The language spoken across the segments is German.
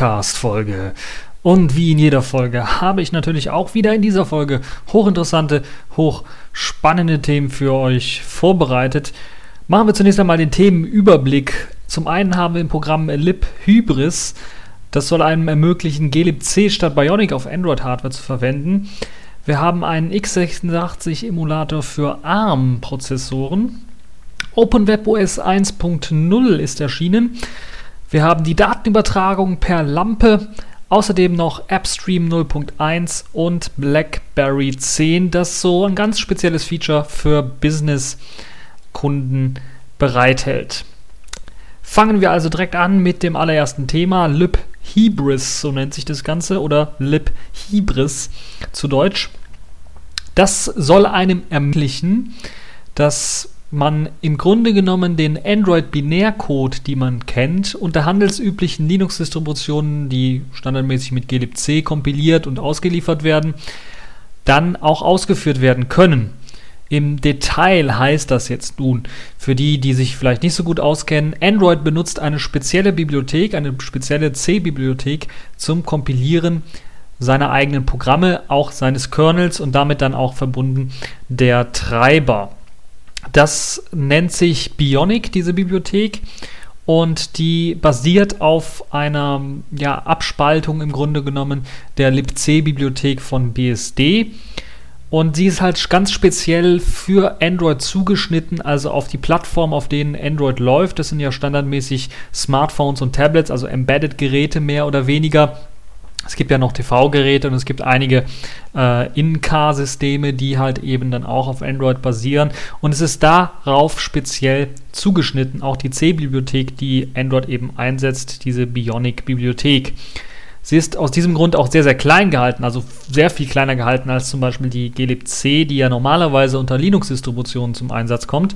TagView Podcast Folge. Und wie in jeder Folge habe ich natürlich auch wieder in dieser Folge hochinteressante, hochspannende Themen für euch vorbereitet. Machen wir zunächst einmal den Themenüberblick. Zum einen haben wir im Programm Lib Hybris. Das soll einem ermöglichen, glibc statt Bionic auf Android-Hardware zu verwenden. Wir haben einen x86-Emulator für ARM-Prozessoren. OpenWebOS 1.0 ist erschienen. Wir haben die Datenübertragung per Lampe, außerdem noch AppStream 0.1 und BlackBerry 10, das so ein ganz spezielles Feature für Business-Kunden bereithält. Fangen wir also direkt an mit dem allerersten Thema, Lib Hybris, so nennt sich das Ganze, oder Lib Hybris zu Deutsch. Das soll einem ermöglichen, dass man im Grunde genommen den Android-Binärcode, die man kennt, unter handelsüblichen Linux-Distributionen, die standardmäßig mit glibc kompiliert und ausgeliefert werden, dann auch ausgeführt werden können. Im Detail heißt das jetzt nun, für die, die sich vielleicht nicht so gut auskennen, Android benutzt eine spezielle Bibliothek, eine spezielle C-Bibliothek zum Kompilieren seiner eigenen Programme, auch seines Kernels und damit dann auch verbunden der Treiber. Das nennt sich Bionic, diese Bibliothek. Und die basiert auf einer ja, Abspaltung im Grunde genommen der libc-Bibliothek von BSD. Und sie ist halt ganz speziell für Android zugeschnitten, also auf die Plattform, auf denen Android läuft. Das sind ja standardmäßig Smartphones und Tablets, also Embedded-Geräte mehr oder weniger. Es gibt ja noch TV-Geräte und es gibt einige äh, In-Car-Systeme, die halt eben dann auch auf Android basieren. Und es ist darauf speziell zugeschnitten, auch die C-Bibliothek, die Android eben einsetzt, diese Bionic-Bibliothek. Sie ist aus diesem Grund auch sehr, sehr klein gehalten, also sehr viel kleiner gehalten als zum Beispiel die glibc, die ja normalerweise unter Linux-Distributionen zum Einsatz kommt.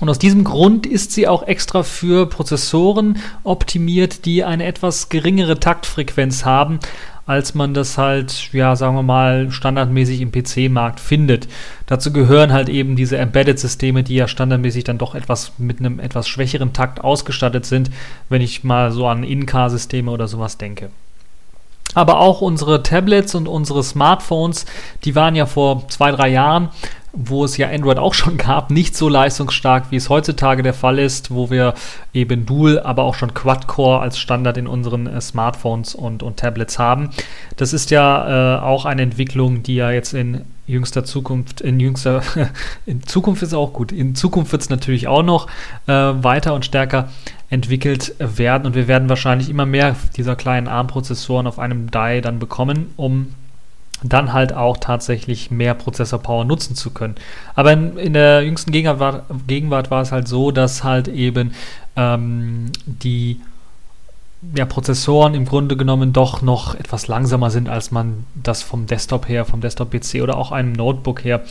Und aus diesem Grund ist sie auch extra für Prozessoren optimiert, die eine etwas geringere Taktfrequenz haben, als man das halt, ja, sagen wir mal, standardmäßig im PC-Markt findet. Dazu gehören halt eben diese Embedded-Systeme, die ja standardmäßig dann doch etwas mit einem etwas schwächeren Takt ausgestattet sind, wenn ich mal so an In-Car-Systeme oder sowas denke. Aber auch unsere Tablets und unsere Smartphones, die waren ja vor zwei, drei Jahren wo es ja Android auch schon gab, nicht so leistungsstark, wie es heutzutage der Fall ist, wo wir eben Dual, aber auch schon Quad-Core als Standard in unseren äh, Smartphones und, und Tablets haben. Das ist ja äh, auch eine Entwicklung, die ja jetzt in jüngster Zukunft, in jüngster, in Zukunft ist auch gut, in Zukunft wird es natürlich auch noch äh, weiter und stärker entwickelt werden und wir werden wahrscheinlich immer mehr dieser kleinen ARM-Prozessoren auf einem Die dann bekommen, um dann halt auch tatsächlich mehr Prozessorpower nutzen zu können. Aber in, in der jüngsten Gegenwart, Gegenwart, war es halt so, dass halt eben ähm, die ja, Prozessoren im Grunde genommen doch noch etwas langsamer sind, als man das vom Desktop her, vom Desktop-PC oder auch einem Notebook her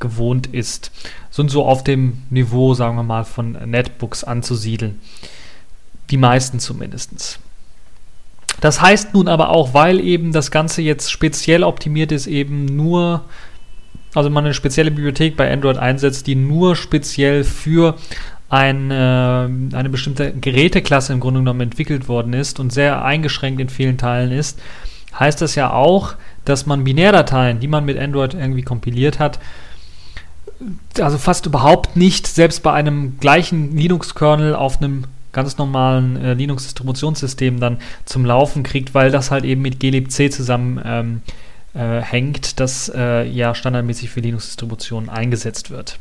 gewohnt ist. Sind so auf dem Niveau, sagen wir mal, von Netbooks anzusiedeln. Die meisten zumindest. Das heißt nun aber auch, weil eben das Ganze jetzt speziell optimiert ist, eben nur, also man eine spezielle Bibliothek bei Android einsetzt, die nur speziell für eine, eine bestimmte Geräteklasse im Grunde genommen entwickelt worden ist und sehr eingeschränkt in vielen Teilen ist, heißt das ja auch, dass man Binärdateien, die man mit Android irgendwie kompiliert hat, also fast überhaupt nicht, selbst bei einem gleichen Linux-Kernel auf einem ganz normalen äh, Linux-Distributionssystem dann zum Laufen kriegt, weil das halt eben mit glibc zusammen ähm, äh, hängt, das äh, ja standardmäßig für Linux-Distributionen eingesetzt wird.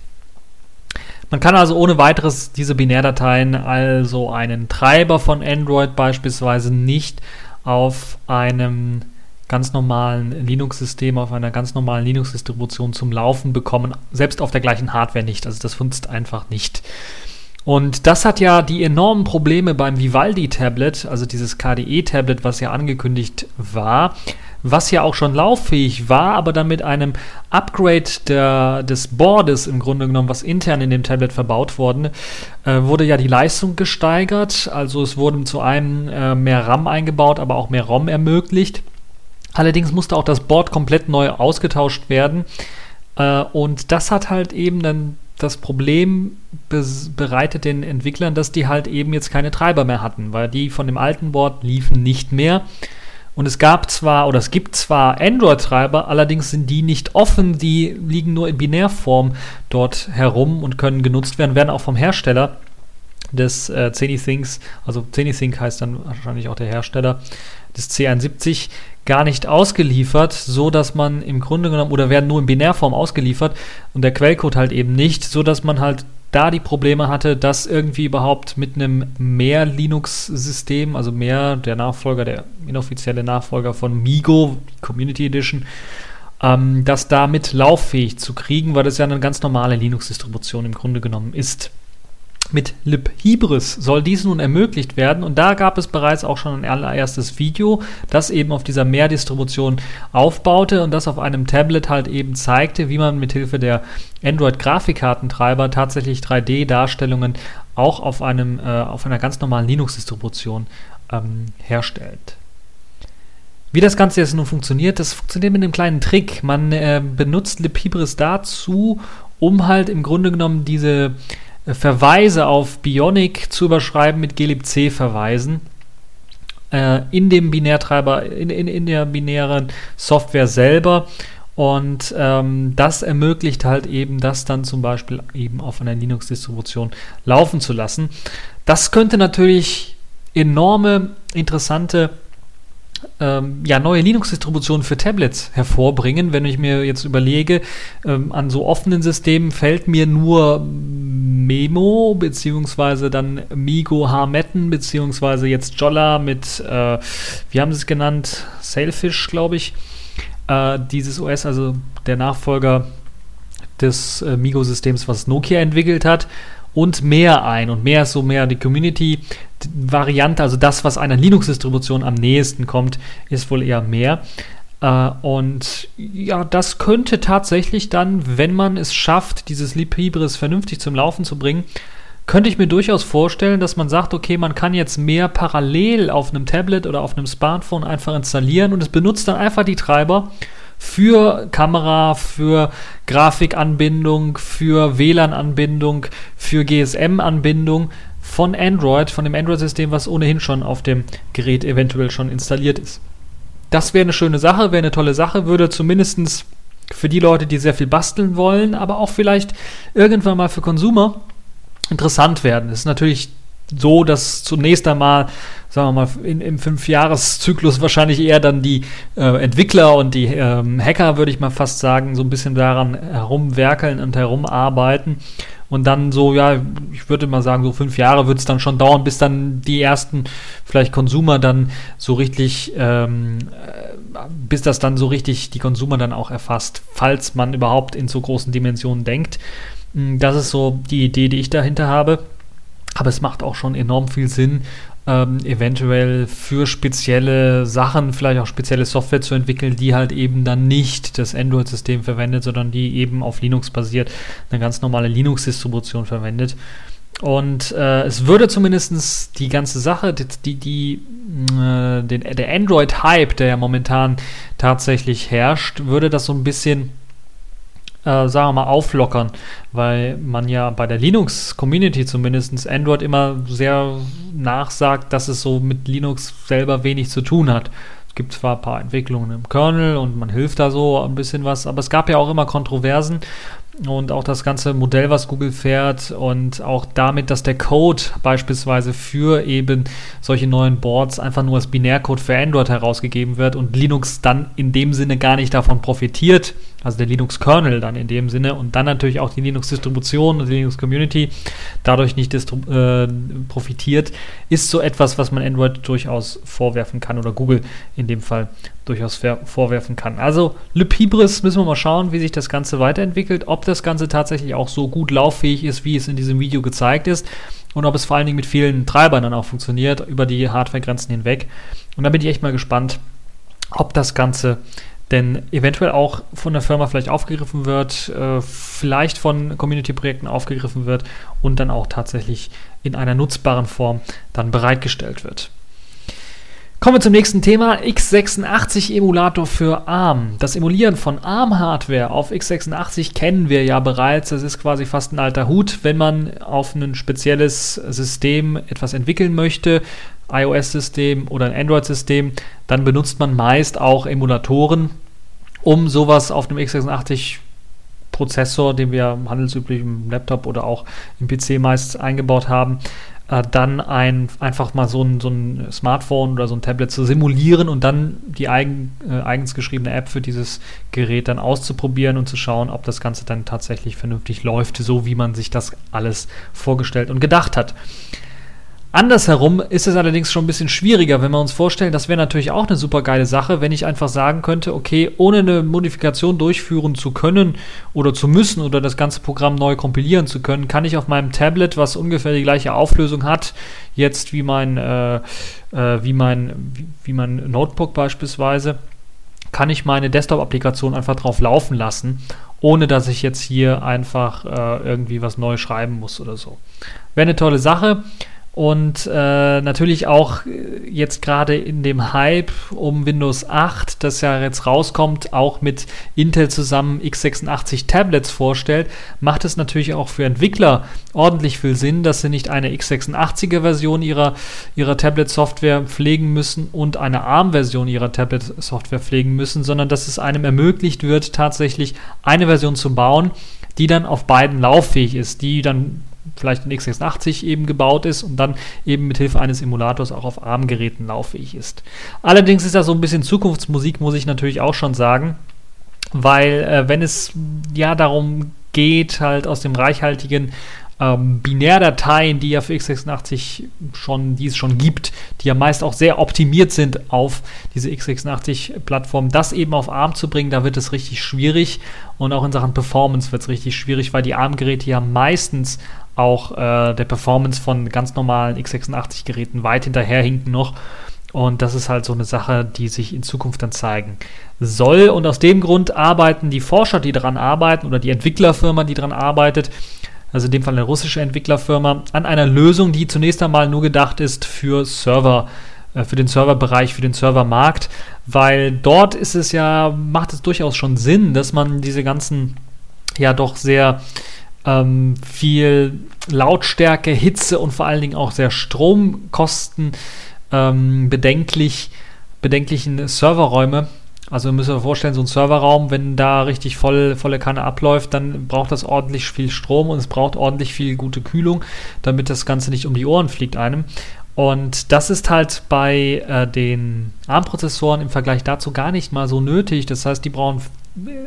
Man kann also ohne weiteres diese Binärdateien, also einen Treiber von Android beispielsweise, nicht auf einem ganz normalen Linux-System, auf einer ganz normalen Linux-Distribution zum Laufen bekommen, selbst auf der gleichen Hardware nicht. Also das funzt einfach nicht. Und das hat ja die enormen Probleme beim Vivaldi-Tablet, also dieses KDE-Tablet, was ja angekündigt war, was ja auch schon lauffähig war, aber dann mit einem Upgrade der, des Boards im Grunde genommen, was intern in dem Tablet verbaut worden, äh, wurde ja die Leistung gesteigert. Also es wurde zu einem äh, mehr RAM eingebaut, aber auch mehr ROM ermöglicht. Allerdings musste auch das Board komplett neu ausgetauscht werden. Äh, und das hat halt eben dann das Problem bereitet den Entwicklern, dass die halt eben jetzt keine Treiber mehr hatten, weil die von dem alten Board liefen nicht mehr. Und es gab zwar oder es gibt zwar Android-Treiber, allerdings sind die nicht offen, die liegen nur in Binärform dort herum und können genutzt werden, werden auch vom Hersteller des äh, ZeniThinks, also ZeniThink heißt dann wahrscheinlich auch der Hersteller des C71, gar nicht ausgeliefert, so dass man im Grunde genommen oder werden nur in Binärform ausgeliefert und der Quellcode halt eben nicht, so dass man halt da die Probleme hatte, dass irgendwie überhaupt mit einem mehr Linux-System, also mehr der Nachfolger, der inoffizielle Nachfolger von Migo, Community Edition, ähm, das damit lauffähig zu kriegen, weil das ja eine ganz normale Linux-Distribution im Grunde genommen ist. Mit libhybris soll dies nun ermöglicht werden und da gab es bereits auch schon ein allererstes Video, das eben auf dieser Mehrdistribution aufbaute und das auf einem Tablet halt eben zeigte, wie man mithilfe der Android-Grafikkartentreiber tatsächlich 3D-Darstellungen auch auf, einem, äh, auf einer ganz normalen Linux-Distribution ähm, herstellt. Wie das Ganze jetzt nun funktioniert, das funktioniert mit einem kleinen Trick. Man äh, benutzt libhybris dazu, um halt im Grunde genommen diese Verweise auf Bionic zu überschreiben mit glibc-Verweisen äh, in dem Binärtreiber, in, in, in der binären Software selber. Und ähm, das ermöglicht halt eben, das dann zum Beispiel eben auf einer Linux-Distribution laufen zu lassen. Das könnte natürlich enorme, interessante ähm, ja, neue Linux-Distributionen für Tablets hervorbringen. Wenn ich mir jetzt überlege, ähm, an so offenen Systemen fällt mir nur Memo, beziehungsweise dann Migo Harmetten, beziehungsweise jetzt Jolla mit, äh, wie haben sie es genannt? Sailfish, glaube ich. Äh, dieses OS, also der Nachfolger des äh, Migo-Systems, was Nokia entwickelt hat und mehr ein. Und mehr ist so mehr die Community-Variante, also das, was einer Linux-Distribution am nächsten kommt, ist wohl eher mehr. Äh, und ja, das könnte tatsächlich dann, wenn man es schafft, dieses Libris vernünftig zum Laufen zu bringen, könnte ich mir durchaus vorstellen, dass man sagt, okay, man kann jetzt mehr parallel auf einem Tablet oder auf einem Smartphone einfach installieren und es benutzt dann einfach die Treiber für Kamera, für Grafikanbindung, für WLAN-Anbindung, für GSM-Anbindung von Android, von dem Android-System, was ohnehin schon auf dem Gerät eventuell schon installiert ist. Das wäre eine schöne Sache, wäre eine tolle Sache, würde zumindest für die Leute, die sehr viel basteln wollen, aber auch vielleicht irgendwann mal für Konsumer interessant werden. Es ist natürlich so, dass zunächst einmal, sagen wir mal, in, im Fünfjahreszyklus wahrscheinlich eher dann die äh, Entwickler und die ähm, Hacker, würde ich mal fast sagen, so ein bisschen daran herumwerkeln und herumarbeiten. Und dann so, ja, ich würde mal sagen, so fünf Jahre wird es dann schon dauern, bis dann die ersten vielleicht Konsumer dann so richtig, ähm, äh, bis das dann so richtig die Konsumer dann auch erfasst, falls man überhaupt in so großen Dimensionen denkt. Hm, das ist so die Idee, die ich dahinter habe. Aber es macht auch schon enorm viel Sinn, ähm, eventuell für spezielle Sachen, vielleicht auch spezielle Software zu entwickeln, die halt eben dann nicht das Android-System verwendet, sondern die eben auf Linux basiert, eine ganz normale Linux-Distribution verwendet. Und äh, es würde zumindest die ganze Sache, die, die, äh, den, der Android-Hype, der ja momentan tatsächlich herrscht, würde das so ein bisschen äh, sagen wir mal, auflockern, weil man ja bei der Linux-Community zumindest Android immer sehr nachsagt, dass es so mit Linux selber wenig zu tun hat. Es gibt zwar ein paar Entwicklungen im Kernel und man hilft da so ein bisschen was, aber es gab ja auch immer Kontroversen und auch das ganze Modell, was Google fährt und auch damit, dass der Code beispielsweise für eben solche neuen Boards einfach nur als Binärcode für Android herausgegeben wird und Linux dann in dem Sinne gar nicht davon profitiert, also der Linux-Kernel dann in dem Sinne und dann natürlich auch die Linux-Distribution und die Linux-Community dadurch nicht äh, profitiert, ist so etwas, was man Android durchaus vorwerfen kann oder Google in dem Fall durchaus vorwerfen kann. Also Libhybris müssen wir mal schauen, wie sich das Ganze weiterentwickelt, ob das Ganze tatsächlich auch so gut lauffähig ist, wie es in diesem Video gezeigt ist und ob es vor allen Dingen mit vielen Treibern dann auch funktioniert, über die Hardwaregrenzen hinweg. Und da bin ich echt mal gespannt, ob das Ganze denn eventuell auch von der Firma vielleicht aufgegriffen wird, äh, vielleicht von Community-Projekten aufgegriffen wird und dann auch tatsächlich in einer nutzbaren Form dann bereitgestellt wird. Kommen wir zum nächsten Thema, x86-Emulator für ARM. Das Emulieren von ARM-Hardware auf x86 kennen wir ja bereits. Das ist quasi fast ein alter Hut, wenn man auf ein spezielles System etwas entwickeln möchte, iOS-System oder ein Android-System, dann benutzt man meist auch Emulatoren, um sowas auf einem x86 Prozessor, den wir handelsüblich im Laptop oder auch im PC meist eingebaut haben, äh, dann ein, einfach mal so ein, so ein Smartphone oder so ein Tablet zu simulieren und dann die eigen, äh, eigens geschriebene App für dieses Gerät dann auszuprobieren und zu schauen, ob das Ganze dann tatsächlich vernünftig läuft, so wie man sich das alles vorgestellt und gedacht hat. Andersherum ist es allerdings schon ein bisschen schwieriger, wenn wir uns vorstellen, das wäre natürlich auch eine super geile Sache, wenn ich einfach sagen könnte, okay, ohne eine Modifikation durchführen zu können oder zu müssen oder das ganze Programm neu kompilieren zu können, kann ich auf meinem Tablet, was ungefähr die gleiche Auflösung hat, jetzt wie mein, äh, äh, wie mein, wie, wie mein Notebook beispielsweise, kann ich meine Desktop-Applikation einfach drauf laufen lassen, ohne dass ich jetzt hier einfach äh, irgendwie was neu schreiben muss oder so. Wäre eine tolle Sache. Und äh, natürlich auch jetzt gerade in dem Hype um Windows 8, das ja jetzt rauskommt, auch mit Intel zusammen x86 Tablets vorstellt, macht es natürlich auch für Entwickler ordentlich viel Sinn, dass sie nicht eine x86er Version ihrer, ihrer Tablet-Software pflegen müssen und eine ARM-Version ihrer Tablet-Software pflegen müssen, sondern dass es einem ermöglicht wird, tatsächlich eine Version zu bauen, die dann auf beiden lauffähig ist, die dann vielleicht in x86 eben gebaut ist und dann eben mit Hilfe eines Emulators auch auf ARM-Geräten lauffähig ist. Allerdings ist das so ein bisschen Zukunftsmusik, muss ich natürlich auch schon sagen, weil äh, wenn es ja darum geht, halt aus dem reichhaltigen ähm, Binärdateien, die ja für x86 schon, die es schon gibt, die ja meist auch sehr optimiert sind auf diese x86-Plattform, das eben auf ARM zu bringen, da wird es richtig schwierig und auch in Sachen Performance wird es richtig schwierig, weil die ARM-Geräte ja meistens auch äh, der Performance von ganz normalen x86-Geräten weit hinterherhinken noch. Und das ist halt so eine Sache, die sich in Zukunft dann zeigen soll. Und aus dem Grund arbeiten die Forscher, die daran arbeiten, oder die Entwicklerfirma, die daran arbeitet, also in dem Fall eine russische Entwicklerfirma, an einer Lösung, die zunächst einmal nur gedacht ist für Server, äh, für den Serverbereich, für den Servermarkt, weil dort ist es ja, macht es durchaus schon Sinn, dass man diese ganzen ja doch sehr ähm, viel Lautstärke, Hitze und vor allen Dingen auch sehr Stromkosten ähm, bedenklich, bedenklichen Serverräume also müssen wir vorstellen, so ein Serverraum, wenn da richtig voll, volle Kanne abläuft, dann braucht das ordentlich viel Strom und es braucht ordentlich viel gute Kühlung, damit das Ganze nicht um die Ohren fliegt einem. Und das ist halt bei äh, den ARM-Prozessoren im Vergleich dazu gar nicht mal so nötig. Das heißt, die brauchen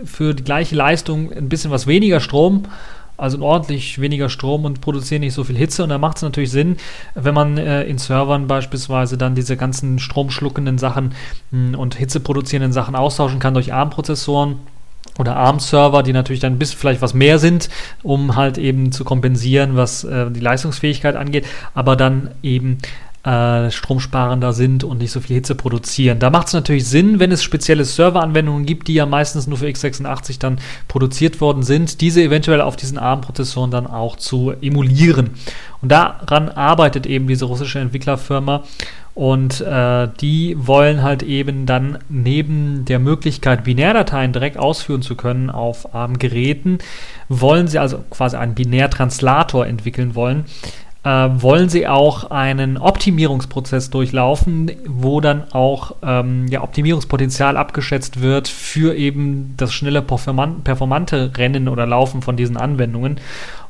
für die gleiche Leistung ein bisschen was weniger Strom also ordentlich weniger Strom und produzieren nicht so viel Hitze. Und da macht es natürlich Sinn, wenn man äh, in Servern beispielsweise dann diese ganzen stromschluckenden Sachen mh, hm, und hitzeproduzierenden Sachen austauschen kann durch ARM-Prozessoren oder ARM-Server, die natürlich dann bisschen vielleicht was mehr sind, um halt eben zu kompensieren, was äh, die Leistungsfähigkeit angeht, aber dann eben äh, stromsparender sind und nicht so viel Hitze produzieren. Da macht es natürlich Sinn, wenn es spezielle Serveranwendungen gibt, die ja meistens nur für x86 dann produziert worden sind, diese eventuell auf diesen ARM-Prozessoren dann auch zu emulieren. Und daran arbeitet eben diese russische Entwicklerfirma. Und äh, die wollen halt eben dann neben der Möglichkeit, Binärdateien direkt ausführen zu können auf ARM-Geräten, wollen sie also quasi einen Binärtranslator entwickeln wollen, wollen sie auch einen Optimierungsprozess durchlaufen, wo dann auch ähm, ja, Optimierungspotenzial abgeschätzt wird für eben das schnelle performante Rennen oder Laufen von diesen Anwendungen.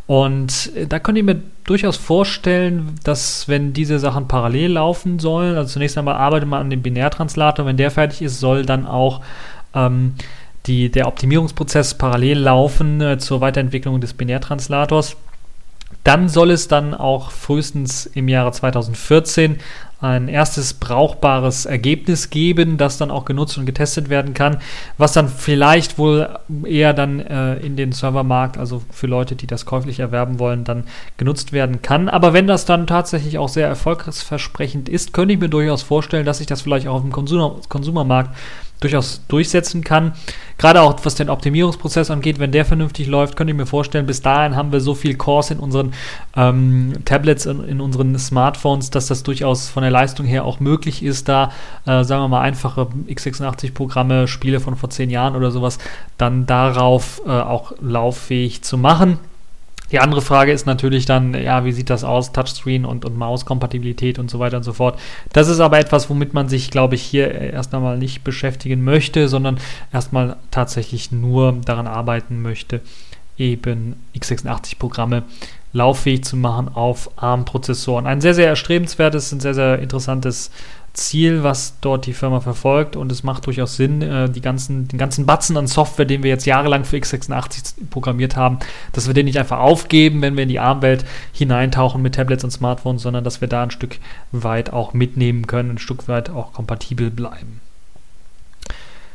Und äh, da könnt ihr mir durchaus vorstellen, dass wenn diese Sachen parallel laufen sollen, also zunächst einmal arbeitet man an dem Binärtranslator, wenn der fertig ist, soll dann auch ähm, die, der Optimierungsprozess parallel laufen äh, zur Weiterentwicklung des Binärtranslators. Dann soll es dann auch frühestens im Jahre 2014 ein erstes brauchbares Ergebnis geben, das dann auch genutzt und getestet werden kann, was dann vielleicht wohl eher dann äh, in den Servermarkt, also für Leute, die das käuflich erwerben wollen, dann genutzt werden kann. Aber wenn das dann tatsächlich auch sehr erfolgsversprechend ist, könnte ich mir durchaus vorstellen, dass sich das vielleicht auch auf dem Konsumer Konsumermarkt durchaus durchsetzen kann. Gerade auch was den Optimierungsprozess angeht, wenn der vernünftig läuft, könnte ich mir vorstellen, bis dahin haben wir so viel Cores in unseren ähm, Tablets, in, in, unseren Smartphones, dass das durchaus von der Leistung her auch möglich ist, da, äh, sagen wir mal, einfache x86-Programme, Spiele von vor zehn Jahren oder sowas, dann darauf äh, auch lauffähig zu machen. Die andere Frage ist natürlich dann, ja, wie sieht das aus, Touchscreen und, und Mauskompatibilität und so weiter und so fort. Das ist aber etwas, womit man sich, glaube ich, hier erst einmal nicht beschäftigen möchte, sondern erstmal tatsächlich nur daran arbeiten möchte, eben x86-Programme lauffähig zu machen auf ARM-Prozessoren. Ein sehr, sehr erstrebenswertes, ein sehr, sehr interessantes Ziel, was dort die Firma verfolgt. Und es macht durchaus Sinn, äh, die ganzen, den ganzen Batzen an Software, den wir jetzt jahrelang für x86 programmiert haben, dass wir den nicht einfach aufgeben, wenn wir in die ARM-Welt hineintauchen mit Tablets und Smartphones, sondern dass wir da ein Stück weit auch mitnehmen können, ein Stück weit auch kompatibel bleiben.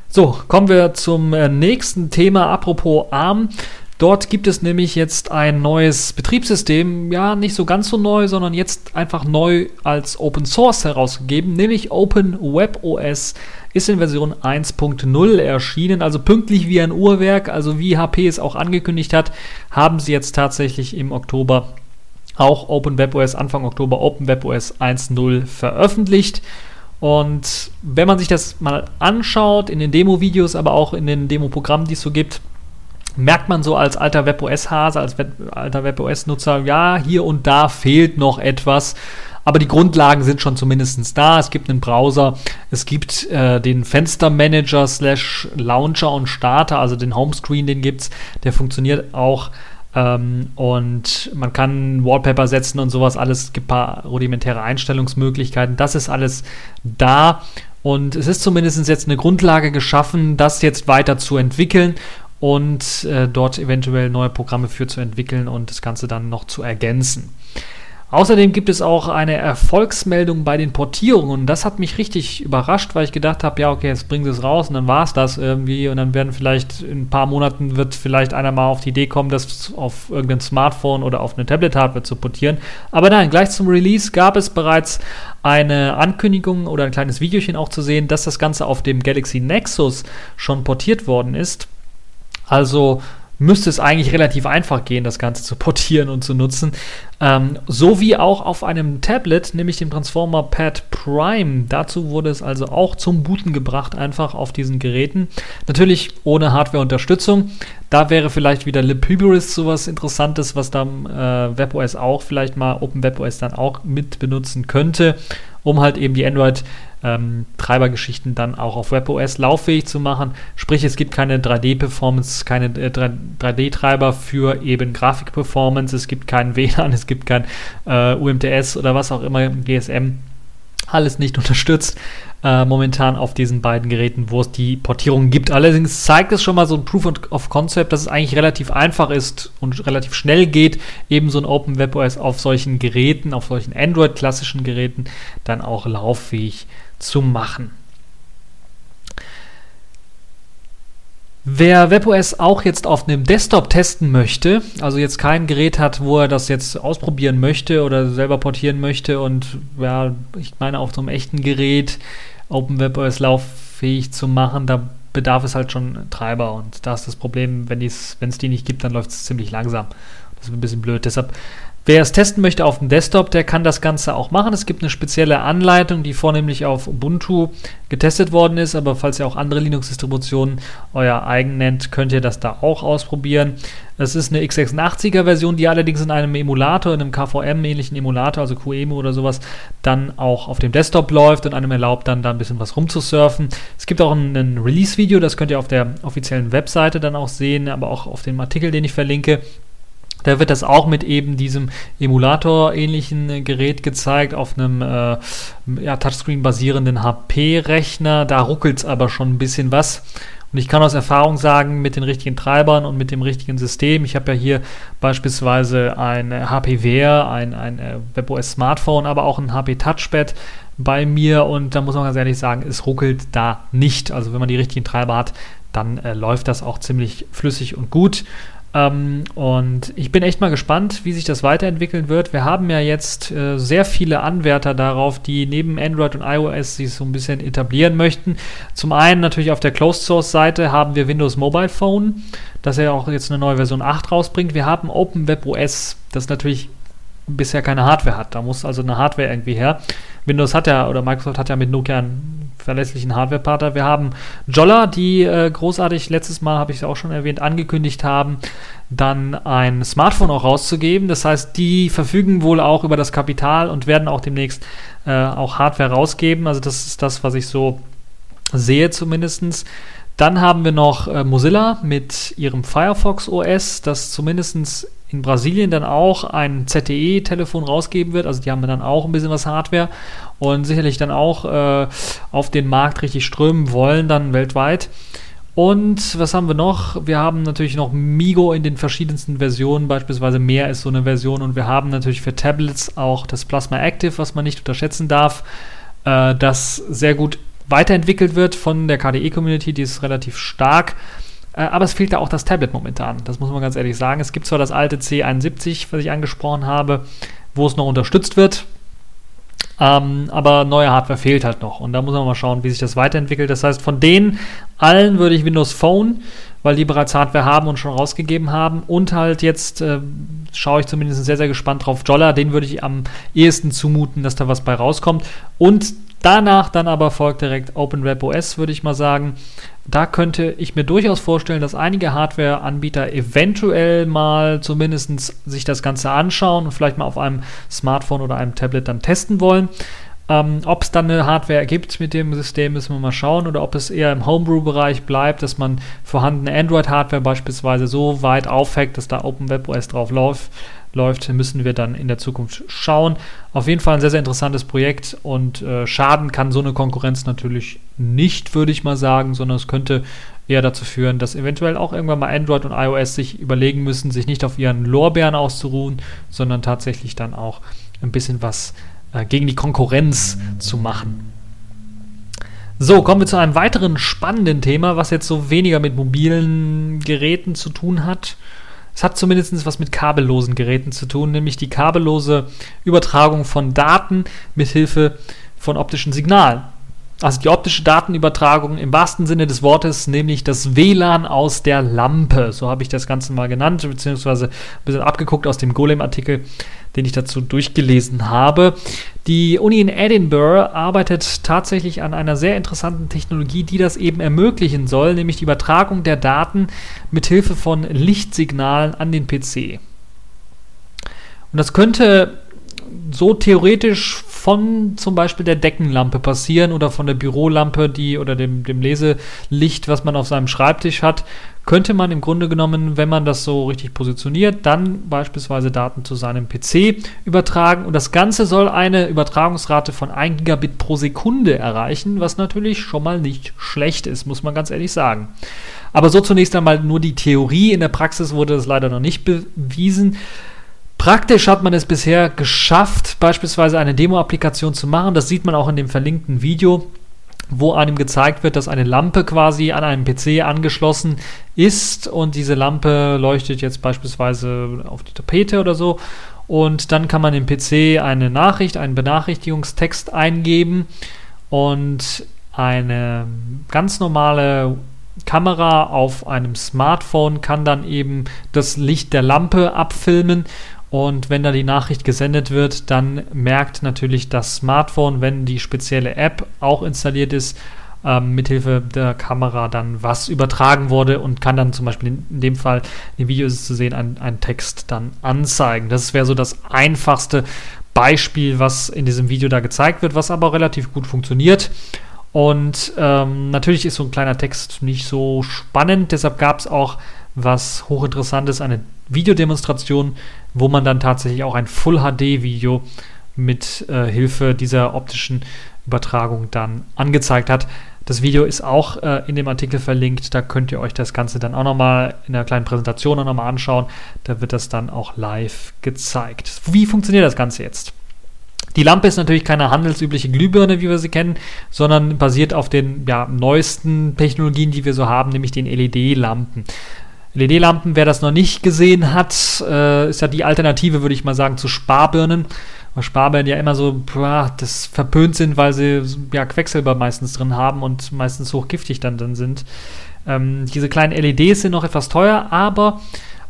So, kommen wir zum äh, nächsten Thema. Apropos ARM. Dort gibt es nämlich jetzt ein neues Betriebssystem, ja, nicht so ganz so neu, sondern jetzt einfach neu als Open Source herausgegeben, nämlich Open Web OS ist in Version 1.0 erschienen, also pünktlich wie ein Uhrwerk, also wie HP es auch angekündigt hat, haben sie jetzt tatsächlich im Oktober auch Open Web OS Anfang Oktober Open Web OS 1.0 veröffentlicht. Und wenn man sich das mal anschaut, in den Demo-Videos, aber auch in den Demo-Programmen, die es so gibt, merkt man so als alter WebOS-Hase, als Web, alter WebOS-Nutzer, ja, hier und da fehlt noch etwas. Aber die Grundlagen sind schon zumindest da. Es gibt einen Browser, es gibt äh, den Fenstermanager slash Launcher und Starter, also den Homescreen, den gibt es. Der funktioniert auch. Ähm, und man kann Wallpaper setzen und sowas alles. Es gibt ein paar rudimentäre Einstellungsmöglichkeiten. Das ist alles da. Und es ist zumindest jetzt eine Grundlage geschaffen, das jetzt weiter zu entwickeln und äh, dort eventuell neue Programme für zu entwickeln und das Ganze dann noch zu ergänzen. Außerdem gibt es auch eine Erfolgsmeldung bei den Portierungen. Das hat mich richtig überrascht, weil ich gedacht habe, ja, okay, jetzt bringen sie es raus und dann war es das irgendwie. Und dann werden vielleicht in ein paar Monaten wird vielleicht einer mal auf die Idee kommen, das auf irgendein Smartphone oder auf eine Tablet-Hardware zu portieren. Aber nein, gleich zum Release gab es bereits eine Ankündigung oder ein kleines Videochen auch zu sehen, dass das Ganze auf dem Galaxy Nexus schon portiert worden ist. Also müsste es eigentlich relativ einfach gehen, das Ganze zu portieren und zu nutzen. Ähm, so wie auch auf einem Tablet, nämlich dem Transformer Pad Prime. Dazu wurde es also auch zum Booten gebracht, einfach auf diesen Geräten. Natürlich ohne Hardware-Unterstützung. Da wäre vielleicht wieder LibHybris sowas Interessantes, was dann äh, WebOS auch vielleicht mal OpenWebOS dann auch mit benutzen könnte, um halt eben die Android- ähm, Treibergeschichten dann auch auf WebOS lauffähig zu machen. Sprich, es gibt keine 3D-Performance, keine äh, 3D-Treiber für eben Grafik-Performance, es gibt keinen WLAN, es gibt kein äh, UMTS oder was auch immer, GSM. Alles nicht unterstützt äh, momentan auf diesen beiden Geräten, wo es die Portierung gibt. Allerdings zeigt es schon mal so ein Proof of Concept, dass es eigentlich relativ einfach ist und relativ schnell geht, eben so ein Open WebOS auf solchen Geräten, auf solchen Android-klassischen Geräten dann auch lauffähig zu machen. Wer WebOS auch jetzt auf einem Desktop testen möchte, also jetzt kein Gerät hat, wo er das jetzt ausprobieren möchte oder selber portieren möchte und ja, ich meine auf so einem echten Gerät OpenWebOS lauffähig zu machen, da bedarf es halt schon Treiber und da ist das Problem, wenn es die nicht gibt, dann läuft es ziemlich langsam. Das ist ein bisschen blöd. Deshalb Wer es testen möchte auf dem Desktop, der kann das Ganze auch machen. Es gibt eine spezielle Anleitung, die vornehmlich auf Ubuntu getestet worden ist, aber falls ihr auch andere Linux-Distributionen euer eigen nennt, könnt ihr das da auch ausprobieren. Es ist eine x86er Version, die allerdings in einem Emulator, in einem KVM-ähnlichen Emulator, also QEMU oder sowas, dann auch auf dem Desktop läuft und einem erlaubt, dann da ein bisschen was rumzusurfen. Es gibt auch ein, ein Release-Video, das könnt ihr auf der offiziellen Webseite dann auch sehen, aber auch auf dem Artikel, den ich verlinke. Da wird das auch mit eben diesem Emulator-ähnlichen äh, Gerät gezeigt, auf einem äh, ja, Touchscreen-basierenden HP-Rechner. Da ruckelt es aber schon ein bisschen was. Und ich kann aus Erfahrung sagen, mit den richtigen Treibern und mit dem richtigen System, ich habe ja hier beispielsweise ein HP Wear, ein, ein äh, WebOS Smartphone, aber auch ein HP Touchpad bei mir und da muss man ganz ehrlich sagen, es ruckelt da nicht. Also wenn man die richtigen Treiber hat, dann äh, läuft das auch ziemlich flüssig und gut. Ähm, und ich bin echt mal gespannt, wie sich das weiterentwickeln wird. Wir haben ja jetzt äh, sehr viele Anwärter darauf, die neben Android und iOS sich so ein bisschen etablieren möchten. Zum einen natürlich auf der Closed Source Seite haben wir Windows Mobile Phone, das ja auch jetzt eine neue Version 8 rausbringt. Wir haben Open Web OS, das natürlich bisher keine Hardware hat. Da muss also eine Hardware irgendwie her. Windows hat ja, oder Microsoft hat ja mit Nokia einen verlässlichen Hardware-Partner. Wir haben Jolla, die äh, großartig letztes Mal, habe ich es auch schon erwähnt, angekündigt haben, dann ein Smartphone auch rauszugeben. Das heißt, die verfügen wohl auch über das Kapital und werden auch demnächst äh, auch Hardware rausgeben. Also das ist das, was ich so sehe zumindestens. Dann haben wir noch äh, Mozilla mit ihrem Firefox OS, das zumindest in Brasilien dann auch ein ZTE-Telefon rausgeben wird. Also die haben dann auch ein bisschen was Hardware und sicherlich dann auch äh, auf den Markt richtig strömen wollen, dann weltweit. Und was haben wir noch? Wir haben natürlich noch Migo in den verschiedensten Versionen, beispielsweise mehr ist so eine Version. Und wir haben natürlich für Tablets auch das Plasma Active, was man nicht unterschätzen darf, äh, das sehr gut weiterentwickelt wird von der KDE-Community, die ist relativ stark. Äh, aber es fehlt da auch das Tablet momentan. Das muss man ganz ehrlich sagen. Es gibt zwar das alte C71, was ich angesprochen habe, wo es noch unterstützt wird. Ähm, aber neue Hardware fehlt halt noch. Und da muss man mal schauen, wie sich das weiterentwickelt. Das heißt, von denen allen würde ich Windows Phone, weil die bereits Hardware haben und schon rausgegeben haben. Und halt jetzt äh, schaue ich zumindest sehr, sehr gespannt drauf. Jolla, den würde ich am ehesten zumuten, dass da was bei rauskommt. Und Danach dann aber folgt direkt OpenWebOS, würde ich mal sagen. Da könnte ich mir durchaus vorstellen, dass einige Hardware-Anbieter eventuell mal zumindest sich das Ganze anschauen und vielleicht mal auf einem Smartphone oder einem Tablet dann testen wollen. Ähm, ob es dann eine Hardware gibt mit dem System, müssen wir mal schauen. Oder ob es eher im Homebrew-Bereich bleibt, dass man vorhandene Android-Hardware beispielsweise so weit aufhackt, dass da OpenWebOS drauf läuft läuft, müssen wir dann in der Zukunft schauen. Auf jeden Fall ein sehr, sehr interessantes Projekt und äh, schaden kann so eine Konkurrenz natürlich nicht, würde ich mal sagen, sondern es könnte eher dazu führen, dass eventuell auch irgendwann mal Android und iOS sich überlegen müssen, sich nicht auf ihren Lorbeeren auszuruhen, sondern tatsächlich dann auch ein bisschen was äh, gegen die Konkurrenz zu machen. So, kommen wir zu einem weiteren spannenden Thema, was jetzt so weniger mit mobilen Geräten zu tun hat, es hat zumindest was mit kabellosen Geräten zu tun, nämlich die kabellose Übertragung von Daten mithilfe von optischen Signalen. Also die optische Datenübertragung im wahrsten Sinne des Wortes, nämlich das WLAN aus der Lampe. So habe ich das Ganze mal genannt, beziehungsweise ein bisschen abgeguckt aus dem Golem-Artikel, den ich dazu durchgelesen habe. Die Uni in Edinburgh arbeitet tatsächlich an einer sehr interessanten Technologie, die das eben ermöglichen soll, nämlich die Übertragung der Daten mit Hilfe von Lichtsignalen an den PC. Und das könnte so theoretisch von zum Beispiel der Deckenlampe passieren oder von der Bürolampe, die oder dem, dem Leselicht, was man auf seinem Schreibtisch hat, könnte man im Grunde genommen, wenn man das so richtig positioniert, dann beispielsweise Daten zu seinem PC übertragen. Und das Ganze soll eine Übertragungsrate von 1 Gigabit pro Sekunde erreichen, was natürlich schon mal nicht schlecht ist, muss man ganz ehrlich sagen. Aber so zunächst einmal nur die Theorie. In der Praxis wurde das leider noch nicht bewiesen. Praktisch hat man es bisher geschafft, beispielsweise eine Demo-Applikation zu machen. Das sieht man auch in dem verlinkten Video, wo einem gezeigt wird, dass eine Lampe quasi an einem PC angeschlossen ist und diese Lampe leuchtet jetzt beispielsweise auf die Tapete oder so. Und dann kann man im PC eine Nachricht, einen Benachrichtigungstext eingeben und eine ganz normale Kamera auf einem Smartphone kann dann eben das Licht der Lampe abfilmen und wenn da die Nachricht gesendet wird, dann merkt natürlich das Smartphone, wenn die spezielle App auch installiert ist, ähm, mithilfe der Kamera dann was übertragen wurde und kann dann zum Beispiel in, in dem Fall, dem Video ist es zu sehen, einen Text dann anzeigen. Das wäre so das einfachste Beispiel, was in diesem Video da gezeigt wird, was aber relativ gut funktioniert. Und ähm, natürlich ist so ein kleiner Text nicht so spannend, deshalb gab es auch was hochinteressantes, eine Videodemonstration, wo man dann tatsächlich auch ein Full HD-Video mit äh, Hilfe dieser optischen Übertragung dann angezeigt hat. Das Video ist auch äh, in dem Artikel verlinkt. Da könnt ihr euch das Ganze dann auch nochmal in einer kleinen Präsentation nochmal anschauen. Da wird das dann auch live gezeigt. Wie funktioniert das Ganze jetzt? Die Lampe ist natürlich keine handelsübliche Glühbirne, wie wir sie kennen, sondern basiert auf den ja, neuesten Technologien, die wir so haben, nämlich den LED-Lampen. LED-Lampen, wer das noch nicht gesehen hat, äh, ist ja die Alternative, würde ich mal sagen, zu Sparbirnen. Weil Sparbirnen ja immer so boah, das verpönt sind, weil sie ja Quecksilber meistens drin haben und meistens hochgiftig dann drin sind. Ähm, diese kleinen LEDs sind noch etwas teuer, aber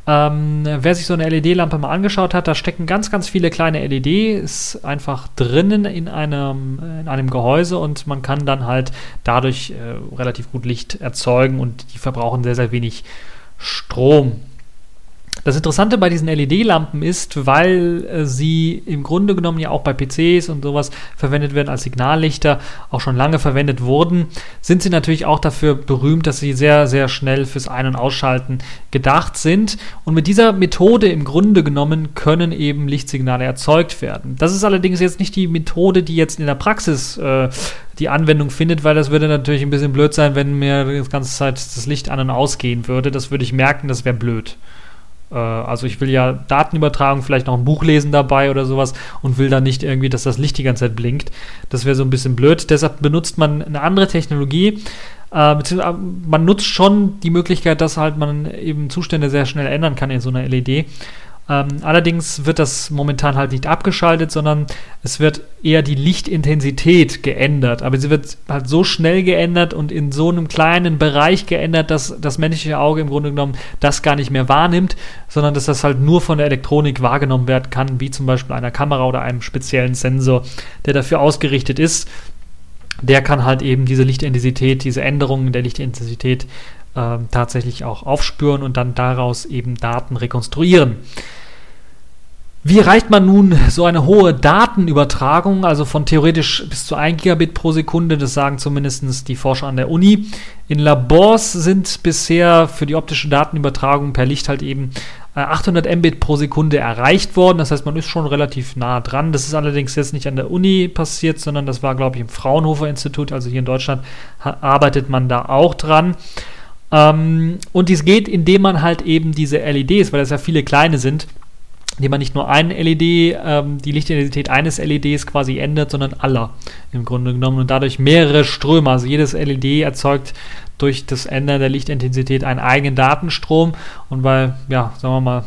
ähm, wer sich so eine LED-Lampe mal angeschaut hat, da stecken ganz, ganz viele kleine LEDs einfach drinnen in einem, in einem Gehäuse und man kann dann halt dadurch äh, relativ gut Licht erzeugen und die verbrauchen sehr, sehr wenig Strom. Das Interessante bei diesen LED-Lampen ist, weil äh, sie im Grunde genommen ja auch bei PCs und sowas verwendet werden als Signallichter, auch schon lange verwendet wurden, sind sie natürlich auch dafür berühmt, dass sie sehr, sehr schnell fürs Ein- und Ausschalten gedacht sind. Und mit dieser Methode im Grunde genommen können eben Lichtsignale erzeugt werden. Das ist allerdings jetzt nicht die Methode, die jetzt in der Praxis äh, die Anwendung findet, weil das würde natürlich ein bisschen blöd sein, wenn mir die ganze Zeit das Licht an und ausgehen würde. Das würde ich merken, das wäre blöd. Äh, also ich will ja Datenübertragung, vielleicht noch ein Buch lesen dabei oder sowas und will dann nicht irgendwie, dass das Licht die ganze Zeit blinkt. Das wäre so ein bisschen blöd. Deshalb benutzt man eine andere Technologie. Äh, man nutzt schon die Möglichkeit, dass halt man eben Zustände sehr schnell ändern kann in so einer LED. Ähm, allerdings wird das momentan halt nicht abgeschaltet, sondern es wird eher die Lichtintensität geändert. Aber sie wird halt so schnell geändert und in so einem kleinen Bereich geändert, dass das menschliche Auge im Grunde genommen das gar nicht mehr wahrnimmt, sondern dass das halt nur von der Elektronik wahrgenommen werden kann, wie zum Beispiel einer Kamera oder einem speziellen Sensor, der dafür ausgerichtet ist. Der kann halt eben diese Lichtintensität, diese Änderungen der Lichtintensität äh, tatsächlich auch aufspüren und dann daraus eben Daten rekonstruieren. Wie erreicht man nun so eine hohe Datenübertragung, also von theoretisch bis zu 1 Gigabit pro Sekunde? Das sagen zumindest die Forscher an der Uni. In Labors sind bisher für die optische Datenübertragung per Licht halt eben 800 äh, Mbit pro Sekunde erreicht worden. Das heißt, man ist schon relativ nah dran. Das ist allerdings jetzt nicht an der Uni passiert, sondern das war, glaube ich, im Fraunhofer Institut. Also hier in Deutschland arbeitet man da auch dran. Ähm, und dies geht, indem man halt eben diese LEDs, weil das ja viele kleine sind, indem man nicht nur ein LED, ähm, die Lichtintensität eines LEDs quasi ändert, sondern aller im Grunde genommen und dadurch mehrere Ströme. Also jedes LED erzeugt durch das Ändern der Lichtintensität einen eigenen Datenstrom und weil, ja, sagen wir mal,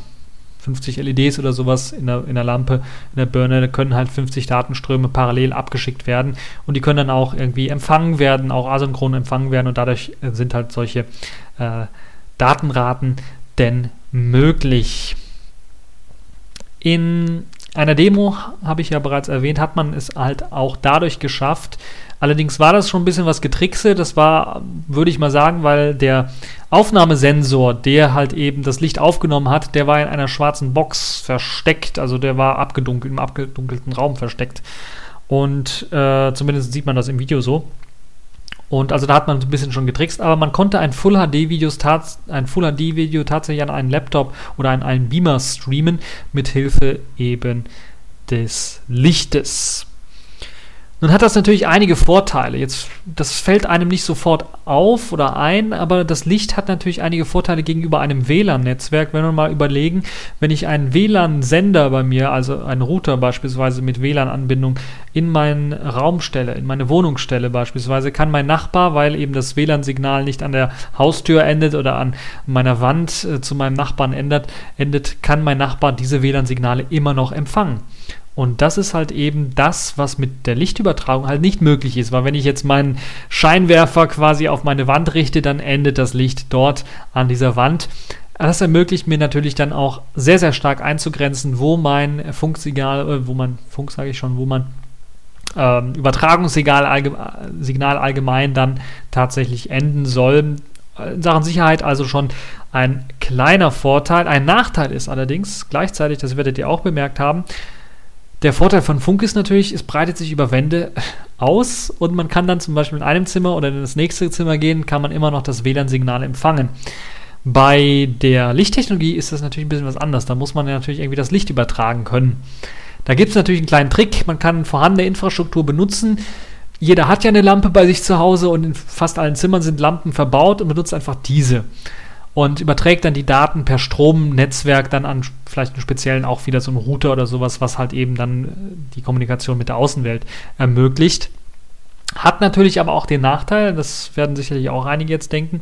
50 LEDs oder sowas in der, in der Lampe, in der Birne, da können halt 50 Datenströme parallel abgeschickt werden und die können dann auch irgendwie empfangen werden, auch asynchron empfangen werden und dadurch sind halt solche äh, Datenraten denn möglich. In einer Demo, habe ich ja bereits erwähnt, hat man es halt auch dadurch geschafft. Allerdings war das schon ein bisschen was Getrickse. Das war, würde ich mal sagen, weil der Aufnahmesensor, der halt eben das Licht aufgenommen hat, der war in einer schwarzen Box versteckt. Also der war abgedunkelt, im abgedunkelten Raum versteckt. Und äh, zumindest sieht man das im Video so. Und also da hat man ein bisschen schon getrickst, aber man konnte ein Full HD Videos ein Full HD Video tatsächlich an einen Laptop oder an einen Beamer streamen mit Hilfe eben des Lichtes. Nun hat das natürlich einige Vorteile. Jetzt, das fällt einem nicht sofort auf oder ein, aber das Licht hat natürlich einige Vorteile gegenüber einem WLAN-Netzwerk. Wenn wir mal überlegen, wenn ich einen WLAN-Sender bei mir, also einen Router beispielsweise mit WLAN-Anbindung in meinen Raum stelle, in meine Wohnung stelle beispielsweise, kann mein Nachbar, weil eben das WLAN-Signal nicht an der Haustür endet oder an meiner Wand äh, zu meinem Nachbarn endet, endet, kann mein Nachbar diese WLAN-Signale immer noch empfangen. Und das ist halt eben das, was mit der Lichtübertragung halt nicht möglich ist, weil wenn ich jetzt meinen Scheinwerfer quasi auf meine Wand richte, dann endet das Licht dort an dieser Wand. Das ermöglicht mir natürlich dann auch sehr, sehr stark einzugrenzen, wo mein Funksignal, äh, wo man, Funk sage ich schon, wo man ähm, Übertragungssignal allgemein, allgemein dann tatsächlich enden soll. In Sachen Sicherheit also schon ein kleiner Vorteil. Ein Nachteil ist allerdings gleichzeitig, das werdet ihr auch bemerkt haben, der Vorteil von Funk ist natürlich, es breitet sich über Wände aus und man kann dann zum Beispiel in einem Zimmer oder in das nächste Zimmer gehen, kann man immer noch das WLAN-Signal empfangen. Bei der Lichttechnologie ist das natürlich ein bisschen was anders. Da muss man ja natürlich irgendwie das Licht übertragen können. Da gibt es natürlich einen kleinen Trick. Man kann vorhandene Infrastruktur benutzen. Jeder hat ja eine Lampe bei sich zu Hause und in fast allen Zimmern sind Lampen verbaut und benutzt einfach diese und überträgt dann die Daten per Stromnetzwerk dann an vielleicht einen speziellen auch wieder so einen Router oder sowas, was halt eben dann äh, die Kommunikation mit der Außenwelt ermöglicht. Hat natürlich aber auch den Nachteil, das werden sicherlich auch einige jetzt denken,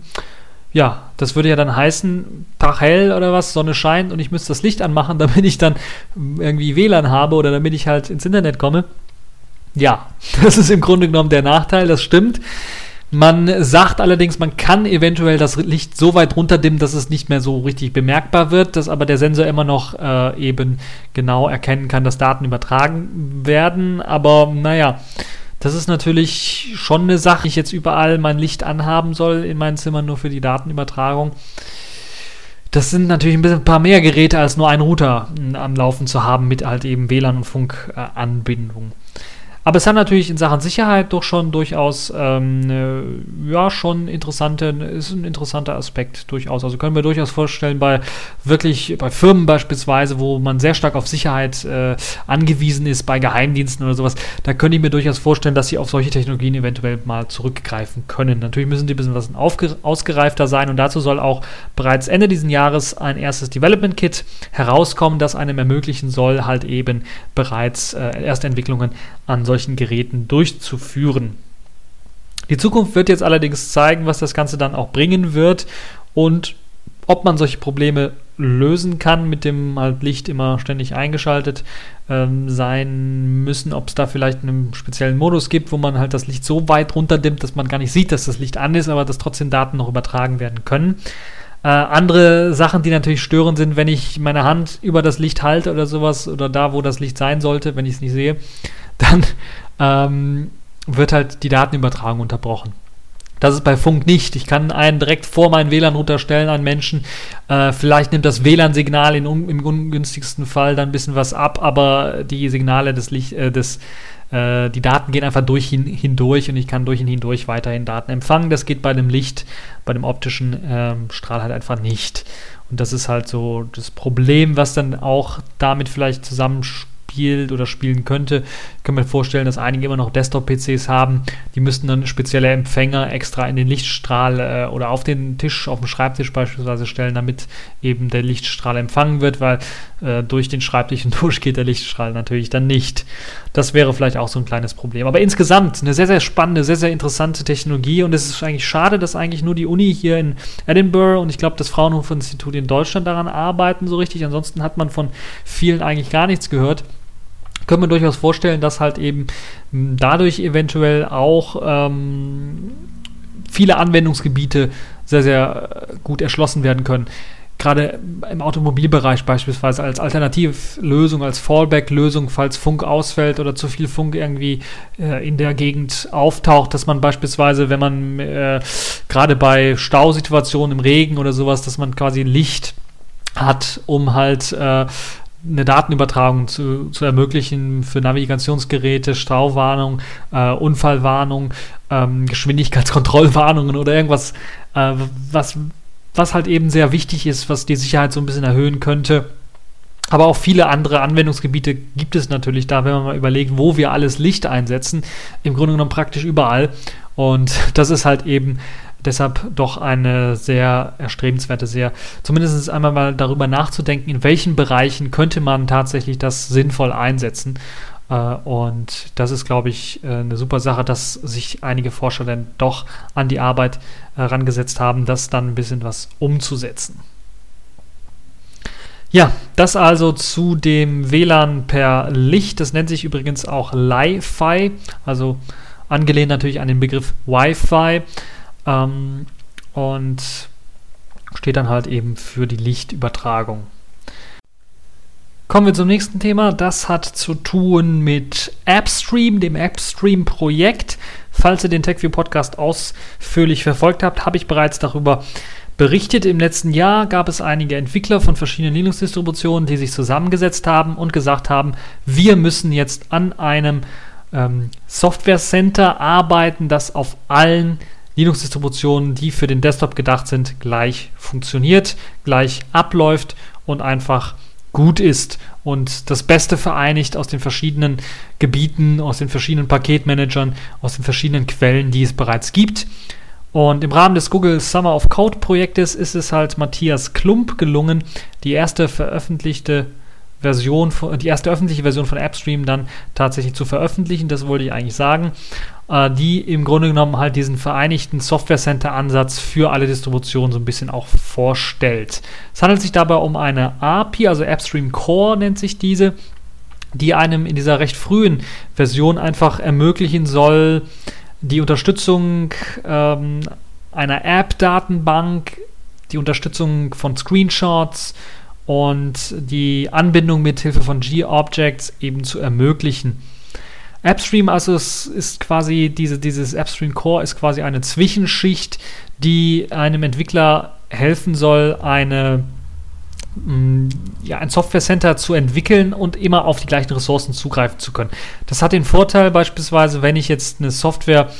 ja, das würde ja dann heißen, Tag hell oder was, Sonne scheint und ich müsste das Licht anmachen, damit ich dann irgendwie WLAN habe oder damit ich halt ins Internet komme. Ja, das ist im Grunde genommen der Nachteil, das stimmt. Man sagt allerdings, man kann eventuell das Licht so weit runterdimmen, dass es nicht mehr so richtig bemerkbar wird, dass aber der Sensor immer noch äh, eben genau erkennen kann, dass Daten übertragen werden. Aber naja, das ist natürlich schon eine Sache, ich jetzt überall mein Licht anhaben soll in meinen Zimmern nur für die Datenübertragung. Das sind natürlich ein, bisschen, ein paar mehr Geräte als nur ein Router am Laufen zu haben mit halt eben WLAN und Funkanbindung. Aber es hat natürlich in Sachen Sicherheit doch schon durchaus, ähm, äh, ja, schon interessante, ist ein interessanter Aspekt durchaus. Also können wir durchaus vorstellen, bei wirklich, bei Firmen beispielsweise, wo man sehr stark auf Sicherheit äh, angewiesen ist, bei Geheimdiensten oder sowas, da könnte ich mir durchaus vorstellen, dass sie auf solche Technologien eventuell mal zurückgreifen können. Natürlich müssen die ein bisschen was ausgereifter sein und dazu soll auch bereits Ende dieses Jahres ein erstes Development Kit herauskommen, das einem ermöglichen soll, halt eben bereits äh, erste Entwicklungen an solchen Geräten durchzuführen. Die Zukunft wird jetzt allerdings zeigen, was das Ganze dann auch bringen wird und ob man solche Probleme lösen kann, mit dem halt Licht immer ständig eingeschaltet ähm, sein müssen, ob es da vielleicht einen speziellen Modus gibt, wo man halt das Licht so weit runterdimmt, dass man gar nicht sieht, dass das Licht an ist, aber dass trotzdem Daten noch übertragen werden können. Äh, andere Sachen, die natürlich störend sind, wenn ich meine Hand über das Licht halte oder sowas oder da, wo das Licht sein sollte, wenn ich es nicht sehe, dann ähm, wird halt die Datenübertragung unterbrochen. Das ist bei Funk nicht. Ich kann einen direkt vor meinen WLAN-Router stellen, einen Menschen. Äh, vielleicht nimmt das WLAN-Signal im ungünstigsten Fall dann ein bisschen was ab, aber die Signale des Licht, äh, des, äh, die Daten gehen einfach durch hin, hindurch und ich kann durch ihn hindurch weiterhin Daten empfangen. Das geht bei dem Licht, bei dem optischen ähm, Strahl halt einfach nicht. Und das ist halt so das Problem, was dann auch damit vielleicht zusammenspielt spielt oder spielen könnte. Ich kann mir vorstellen, dass einige immer noch Desktop-PCs haben. Die müssten dann spezielle Empfänger extra in den Lichtstrahl äh, oder auf den Tisch, auf dem Schreibtisch beispielsweise stellen, damit eben der Lichtstrahl empfangen wird, weil äh, durch den Schreibtisch hindurch geht der Lichtstrahl natürlich dann nicht. Das wäre vielleicht auch so ein kleines Problem. Aber insgesamt eine sehr, sehr spannende, sehr, sehr interessante Technologie und es ist eigentlich schade, dass eigentlich nur die Uni hier in Edinburgh und ich glaube das Fraunhofer Institut in Deutschland daran arbeiten so richtig. Ansonsten hat man von vielen eigentlich gar nichts gehört können wir durchaus vorstellen, dass halt eben dadurch eventuell auch ähm, viele Anwendungsgebiete sehr, sehr äh, gut erschlossen werden können. Gerade im Automobilbereich beispielsweise als Alternativlösung, als Fallback-Lösung, falls Funk ausfällt oder zu viel Funk irgendwie äh, in der Gegend auftaucht, dass man beispielsweise, wenn man äh, gerade bei Stausituationen im Regen oder sowas, dass man quasi Licht hat, um halt äh, eine Datenübertragung zu, zu ermöglichen für Navigationsgeräte, Stauwarnung, äh, Unfallwarnung, ähm, Geschwindigkeitskontrollwarnungen oder irgendwas, äh, was, was halt eben sehr wichtig ist, was die Sicherheit so ein bisschen erhöhen könnte. Aber auch viele andere Anwendungsgebiete gibt es natürlich da, wenn man mal überlegt, wo wir alles Licht einsetzen. Im Grunde genommen praktisch überall. Und das ist halt eben deshalb doch eine sehr erstrebenswerte, sehr, zumindest einmal mal darüber nachzudenken, in welchen Bereichen könnte man tatsächlich das sinnvoll einsetzen. Äh, und das ist, glaube ich, äh, eine super Sache, dass sich einige Forscher dann doch an die Arbeit herangesetzt haben, das dann ein bisschen was umzusetzen. Ja, das also zu dem WLAN per Licht. Das nennt sich übrigens auch Li-Fi, also angelehnt natürlich an den Begriff Wi-Fi. Ähm, und steht dann halt eben für die Lichtübertragung. Kommen wir zum nächsten Thema. Das hat zu tun mit AppStream, dem AppStream-Projekt. Falls ihr den TechView Podcast ausführlich verfolgt habt, habe ich bereits darüber berichtet. Im letzten Jahr gab es einige Entwickler von verschiedenen Linux-Distributionen, die sich zusammengesetzt haben und gesagt haben, wir müssen jetzt an einem ähm, Software Center arbeiten, das auf allen Linux-Distributionen, die für den Desktop gedacht sind, gleich funktioniert, gleich abläuft und einfach gut ist und das Beste vereinigt aus den verschiedenen Gebieten, aus den verschiedenen Paketmanagern, aus den verschiedenen Quellen, die es bereits gibt. Und im Rahmen des Google Summer of Code Projektes ist es halt Matthias Klump gelungen, die erste veröffentlichte Version, die erste öffentliche Version von AppStream dann tatsächlich zu veröffentlichen. Das wollte ich eigentlich sagen. Äh, die im Grunde genommen halt diesen vereinigten Software Center Ansatz für alle Distributionen so ein bisschen auch vorstellt. Es handelt sich dabei um eine API, also AppStream Core nennt sich diese, die einem in dieser recht frühen Version einfach ermöglichen soll, die Unterstützung ähm, einer App-Datenbank, die Unterstützung von Screenshots und die Anbindung mit Hilfe von G-Objects eben zu ermöglichen. AppStream also ist, ist quasi diese, dieses AppStream Core ist quasi eine Zwischenschicht, die einem Entwickler helfen soll, eine mm, ja, ein Software Center zu entwickeln und immer auf die gleichen Ressourcen zugreifen zu können. Das hat den Vorteil beispielsweise, wenn ich jetzt eine Software äh,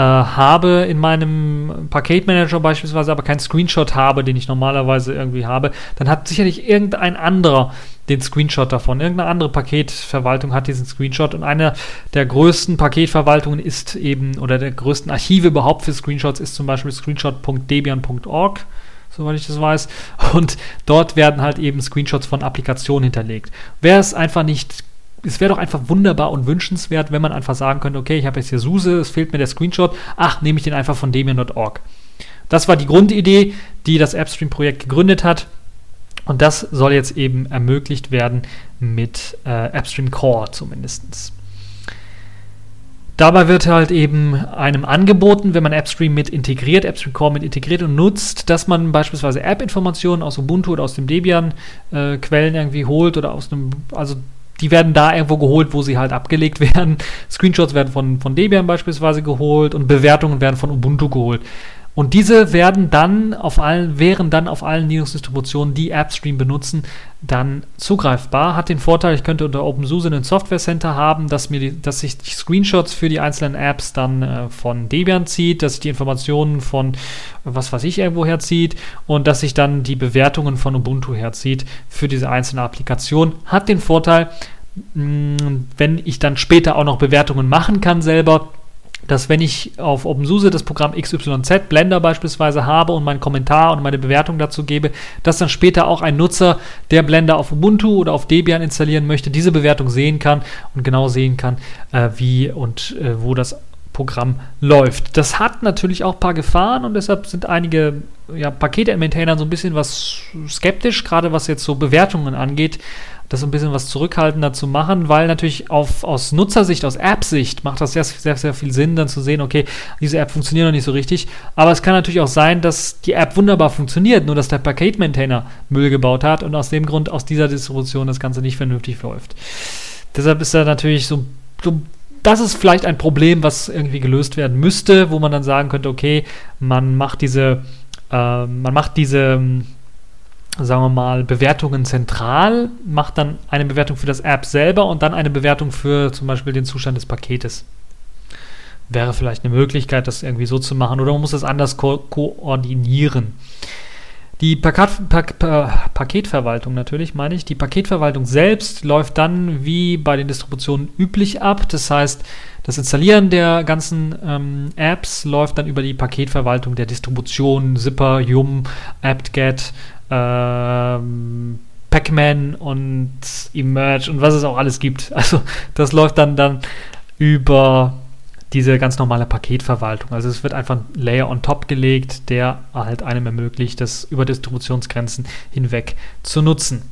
habe in meinem Paketmanager beispielsweise, aber keinen Screenshot habe, den ich normalerweise irgendwie habe, dann hat sicherlich irgendein anderer den Screenshot davon. Irgendeine andere Paketverwaltung hat diesen Screenshot und eine der größten Paketverwaltungen ist eben, oder der größten Archive überhaupt für Screenshots ist zum Beispiel screenshot.debian.org soweit ich das weiß. Und dort werden halt eben Screenshots von Applikationen hinterlegt. Wäre es einfach nicht, es wäre doch einfach wunderbar und wünschenswert, wenn man einfach sagen könnte, okay, ich habe jetzt hier SUSE, es fehlt mir der Screenshot, ach, nehme ich den einfach von debian.org. Das war die Grundidee, die das AppStream-Projekt gegründet hat. Und das soll jetzt eben ermöglicht werden mit äh, AppStream Core zumindest. Dabei wird halt eben einem angeboten, wenn man AppStream mit integriert, AppStream Core mit integriert und nutzt, dass man beispielsweise App-Informationen aus Ubuntu oder aus dem Debian-Quellen äh, irgendwie holt oder aus einem, also die werden da irgendwo geholt, wo sie halt abgelegt werden. Screenshots werden von, von Debian beispielsweise geholt und Bewertungen werden von Ubuntu geholt. Und diese werden dann auf allen, wären dann auf allen Linux-Distributionen, die AppStream benutzen, dann zugreifbar. Hat den Vorteil, ich könnte unter OpenSUSE ein Software Center haben, dass mir die, dass sich die Screenshots für die einzelnen Apps dann äh, von Debian zieht, dass sich die Informationen von was weiß ich irgendwo herzieht und dass sich dann die Bewertungen von Ubuntu herzieht für diese einzelne Applikation. Hat den Vorteil, wenn ich dann später auch noch Bewertungen machen kann selber, dass wenn ich auf OpenSUSE das Programm XYZ, Blender beispielsweise, habe und meinen Kommentar und meine Bewertung dazu gebe, dass dann später auch ein Nutzer, der Blender auf Ubuntu oder auf Debian installieren möchte, diese Bewertung sehen kann und genau sehen kann, äh, wie und äh, wo das Programm läuft. Das hat natürlich auch ein paar Gefahren und deshalb sind einige ja, Pakete-Maintainer so ein bisschen was skeptisch, gerade was jetzt so Bewertungen angeht das ein bisschen was zurückhaltender zu machen, weil natürlich auf, aus Nutzersicht, aus App-Sicht macht das sehr, sehr, sehr viel Sinn, dann zu sehen, okay, diese App funktioniert noch nicht so richtig. Aber es kann natürlich auch sein, dass die App wunderbar funktioniert, nur dass der Paket-Maintainer Müll gebaut hat und aus dem Grund aus dieser Distribution das Ganze nicht vernünftig läuft. Deshalb ist da natürlich so, so das ist vielleicht ein Problem, was irgendwie gelöst werden müsste, wo man dann sagen könnte, okay, man macht diese, äh, man macht diese sagen wir mal, Bewertungen zentral, macht dann eine Bewertung für das App selber und dann eine Bewertung für zum Beispiel den Zustand des Paketes. Wäre vielleicht eine Möglichkeit, das irgendwie so zu machen oder man muss das anders ko koordinieren. Die Paket, Pak, Paketverwaltung natürlich, meine ich. Die Paketverwaltung selbst läuft dann wie bei den Distributionen üblich ab. Das heißt, das Installieren der ganzen ähm, Apps läuft dann über die Paketverwaltung der Distribution, Zipper, Yum, apt-get, ähm, Pac-Man und Emerge und was es auch alles gibt. Also das läuft dann, dann über diese ganz normale Paketverwaltung. Also es wird einfach ein Layer on top gelegt, der halt einem ermöglicht, das über Distributionsgrenzen hinweg zu nutzen.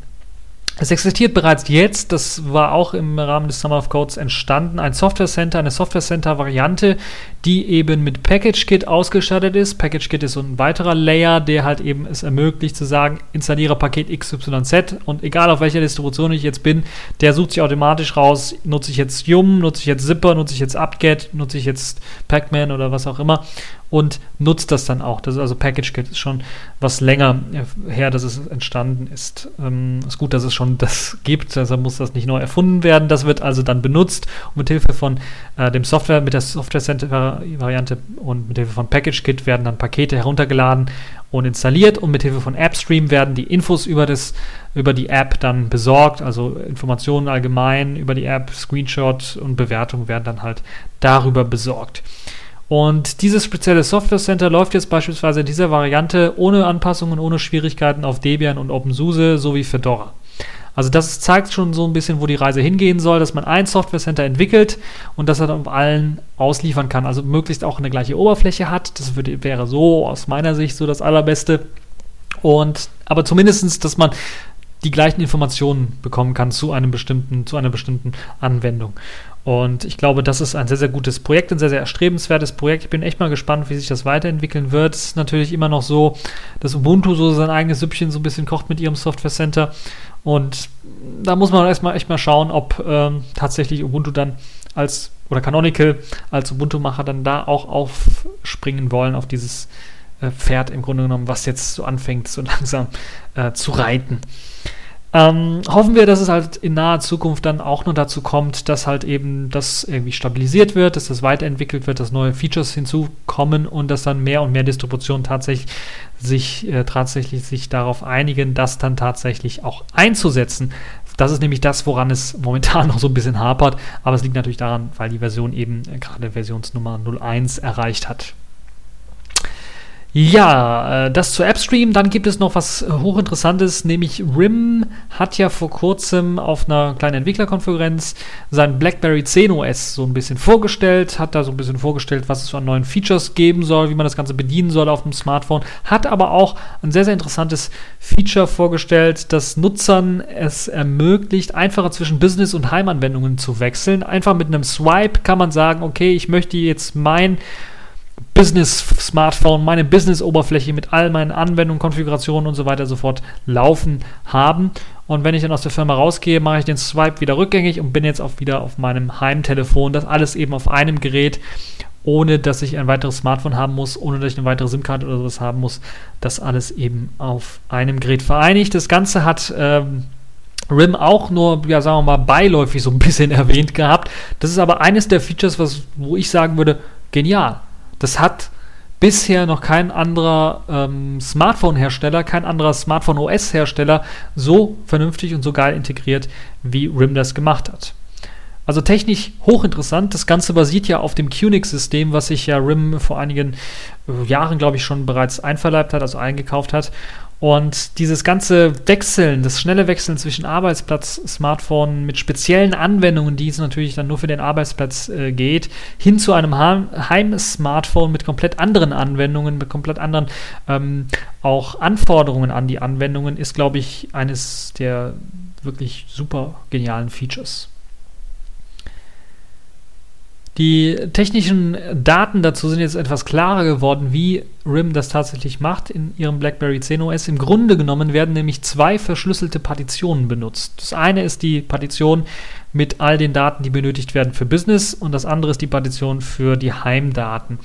Es existiert bereits jetzt, das war auch im Rahmen des Summer of Codes entstanden, ein Software Center, eine Software Center Variante, die eben mit Package Kit ausgestattet ist. Package Kit ist so ein weiterer Layer, der halt eben es ermöglicht zu sagen, installiere Paket XYZ und egal auf welcher Distribution ich jetzt bin, der sucht sich automatisch raus, nutze ich jetzt Yum, nutze ich jetzt Zipper, nutze ich jetzt apt-get, nutze ich jetzt Pacman oder was auch immer und nutzt das dann auch. Das ist also Package Kit ist schon was länger her, dass es entstanden ist. Ähm, ist gut, dass es schon das gibt, deshalb muss das nicht neu erfunden werden. Das wird also dann benutzt und mit Hilfe von äh, dem Software, mit der Software Center Variante und mit Hilfe von Package Kit werden dann Pakete heruntergeladen und installiert und mit Hilfe von AppStream werden die Infos über, das, über die App dann besorgt, also Informationen allgemein über die App, Screenshot und Bewertung werden dann halt darüber besorgt. Und dieses spezielle Software Center läuft jetzt beispielsweise in dieser Variante ohne Anpassungen, ohne Schwierigkeiten auf Debian und OpenSUSE sowie Fedora. Also das zeigt schon so ein bisschen, wo die Reise hingehen soll, dass man ein Software Center entwickelt und das dann auf allen ausliefern kann. Also möglichst auch eine gleiche Oberfläche hat. Das würde, wäre so aus meiner Sicht so das Allerbeste. Und aber zumindestens, dass man die gleichen Informationen bekommen kann zu einem bestimmten, zu einer bestimmten Anwendung. Und ich glaube, das ist ein sehr, sehr gutes Projekt, ein sehr, sehr erstrebenswertes Projekt. Ich bin echt mal gespannt, wie sich das weiterentwickeln wird. Es ist natürlich immer noch so, dass Ubuntu so sein eigenes Süppchen so ein bisschen kocht mit ihrem Software Center. Und da muss man erstmal echt mal schauen, ob ähm, tatsächlich Ubuntu dann als oder Canonical als Ubuntu-Macher dann da auch aufspringen wollen auf dieses äh, Pferd im Grunde genommen, was jetzt so anfängt, so langsam äh, zu reiten. Ähm, hoffen wir, dass es halt in naher Zukunft dann auch nur dazu kommt, dass halt eben das irgendwie stabilisiert wird, dass das weiterentwickelt wird, dass neue Features hinzukommen und dass dann mehr und mehr Distributionen tatsächlich sich, äh, tatsächlich sich darauf einigen, das dann tatsächlich auch einzusetzen. Das ist nämlich das, woran es momentan noch so ein bisschen hapert, aber es liegt natürlich daran, weil die Version eben äh, gerade Versionsnummer 01 erreicht hat. Ja, äh, das zu AppStream. Dann gibt es noch was äh, hochinteressantes, nämlich RIM hat ja vor kurzem auf einer kleinen Entwicklerkonferenz sein BlackBerry 10 OS so ein bisschen vorgestellt, hat da so ein bisschen vorgestellt, was es an neuen Features geben soll, wie man das Ganze bedienen soll auf dem Smartphone, hat aber auch ein sehr, sehr interessantes Feature vorgestellt, das Nutzern es ermöglicht, einfacher zwischen Business- und Heimanwendungen zu wechseln. Einfach mit einem Swipe kann man sagen, okay, ich möchte jetzt mein Business-Smartphone, meine Business-Oberfläche mit all meinen Anwendungen, Konfigurationen und so weiter sofort laufen haben. Und wenn ich dann aus der Firma rausgehe, mache ich den Swipe wieder rückgängig und bin jetzt auch wieder auf meinem Heimtelefon. Das alles eben auf einem Gerät, ohne dass ich ein weiteres Smartphone haben muss, ohne dass ich eine weitere SIM-Karte oder sowas haben muss. Das alles eben auf einem Gerät vereinigt. Das Ganze hat. Ähm, RIM auch nur, ja, sagen wir mal, beiläufig so ein bisschen erwähnt gehabt. Das ist aber eines der Features, was, wo ich sagen würde, genial. Das hat bisher noch kein anderer ähm, Smartphone-Hersteller, kein anderer Smartphone-OS-Hersteller so vernünftig und so geil integriert, wie RIM das gemacht hat. Also technisch hochinteressant. Das Ganze basiert ja auf dem QNX-System, was sich ja RIM vor einigen äh, Jahren, glaube ich, schon bereits einverleibt hat, also eingekauft hat. Und dieses ganze Wechseln, das schnelle Wechseln zwischen Arbeitsplatz, Smartphone mit speziellen Anwendungen, die es natürlich dann nur für den Arbeitsplatz äh, geht, hin zu einem Heim-Smartphone mit komplett anderen Anwendungen, mit komplett anderen ähm, auch Anforderungen an die Anwendungen, ist, glaube ich, eines der wirklich super genialen Features. Die technischen Daten dazu sind jetzt etwas klarer geworden, wie RIM das tatsächlich macht in ihrem BlackBerry 10 OS. Im Grunde genommen werden nämlich zwei verschlüsselte Partitionen benutzt. Das eine ist die Partition mit all den Daten, die benötigt werden für Business und das andere ist die Partition für die Heimdaten.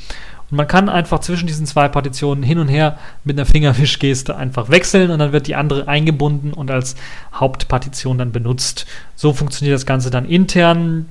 Und man kann einfach zwischen diesen zwei Partitionen hin und her mit einer Fingerwischgeste einfach wechseln und dann wird die andere eingebunden und als Hauptpartition dann benutzt. So funktioniert das Ganze dann intern.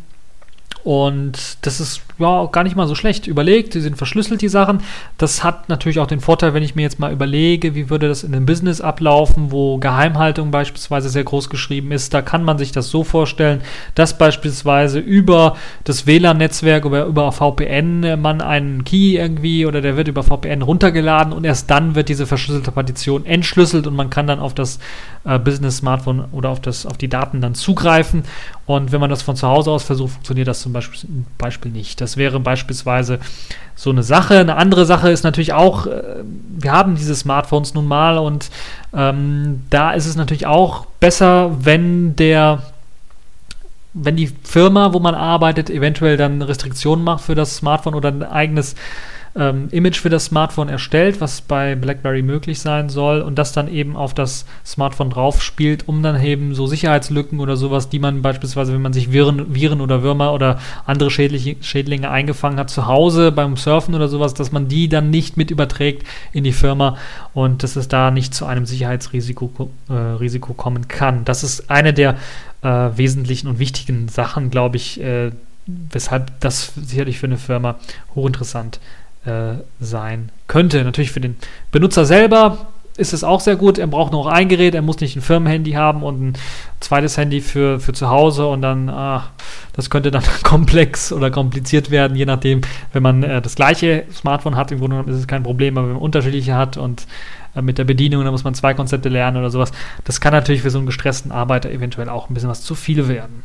Und das ist ja gar nicht mal so schlecht überlegt. Die sind verschlüsselt, die Sachen. Das hat natürlich auch den Vorteil, wenn ich mir jetzt mal überlege, wie würde das in einem Business ablaufen, wo Geheimhaltung beispielsweise sehr groß geschrieben ist. Da kann man sich das so vorstellen, dass beispielsweise über das WLAN-Netzwerk oder über VPN man einen Key irgendwie oder der wird über VPN runtergeladen und erst dann wird diese verschlüsselte Partition entschlüsselt und man kann dann auf das äh, Business-Smartphone oder auf, das, auf die Daten dann zugreifen. Und wenn man das von zu Hause aus versucht, funktioniert das zum Beispiel, Beispiel nicht. Das wäre beispielsweise so eine Sache. Eine andere Sache ist natürlich auch, äh, wir haben diese Smartphones nun mal und ähm, da ist es natürlich auch besser, wenn der wenn die Firma, wo man arbeitet, eventuell dann Restriktionen macht für das Smartphone oder ein eigenes ähm, Image für das Smartphone erstellt, was bei BlackBerry möglich sein soll und das dann eben auf das Smartphone drauf spielt, um dann eben so Sicherheitslücken oder sowas, die man beispielsweise, wenn man sich Viren, Viren oder Würmer oder andere Schädliche, Schädlinge eingefangen hat zu Hause beim Surfen oder sowas, dass man die dann nicht mit überträgt in die Firma und dass es da nicht zu einem Sicherheitsrisiko äh, Risiko kommen kann. Das ist eine der äh, wesentlichen und wichtigen Sachen, glaube ich, äh, weshalb das sicherlich für eine Firma hochinteressant ist äh, sein könnte. Natürlich für den Benutzer selber ist es auch sehr gut. Er braucht nur noch ein Gerät, er muss nicht ein Firmenhandy haben und ein zweites Handy für, für zu Hause und dann, ah, das könnte dann komplex oder kompliziert werden, je nachdem, wenn man äh, das gleiche Smartphone hat, im Grunde genommen ist es kein Problem, aber wenn man unterschiedliche hat und äh, mit der Bedienung, da muss man zwei Konzepte lernen oder sowas, das kann natürlich für so einen gestressten Arbeiter eventuell auch ein bisschen was zu viel werden.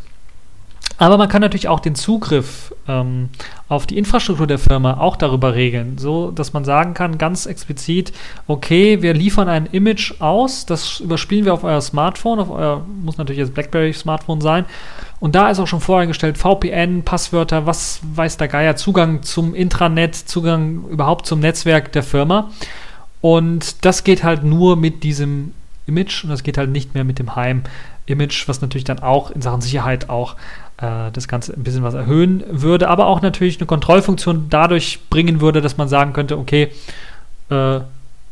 Aber man kann natürlich auch den Zugriff ähm, auf die Infrastruktur der Firma auch darüber regeln, so dass man sagen kann, ganz explizit, okay, wir liefern ein Image aus, das überspielen wir auf euer Smartphone, auf euer, muss natürlich jetzt BlackBerry Smartphone sein. Und da ist auch schon voreingestellt, VPN, Passwörter, was weiß der Geier, Zugang zum Intranet, Zugang überhaupt zum Netzwerk der Firma. Und das geht halt nur mit diesem Image und das geht halt nicht mehr mit dem Heim-Image, was natürlich dann auch in Sachen Sicherheit auch äh, das Ganze ein bisschen was erhöhen würde, aber auch natürlich eine Kontrollfunktion dadurch bringen würde, dass man sagen könnte, okay, äh,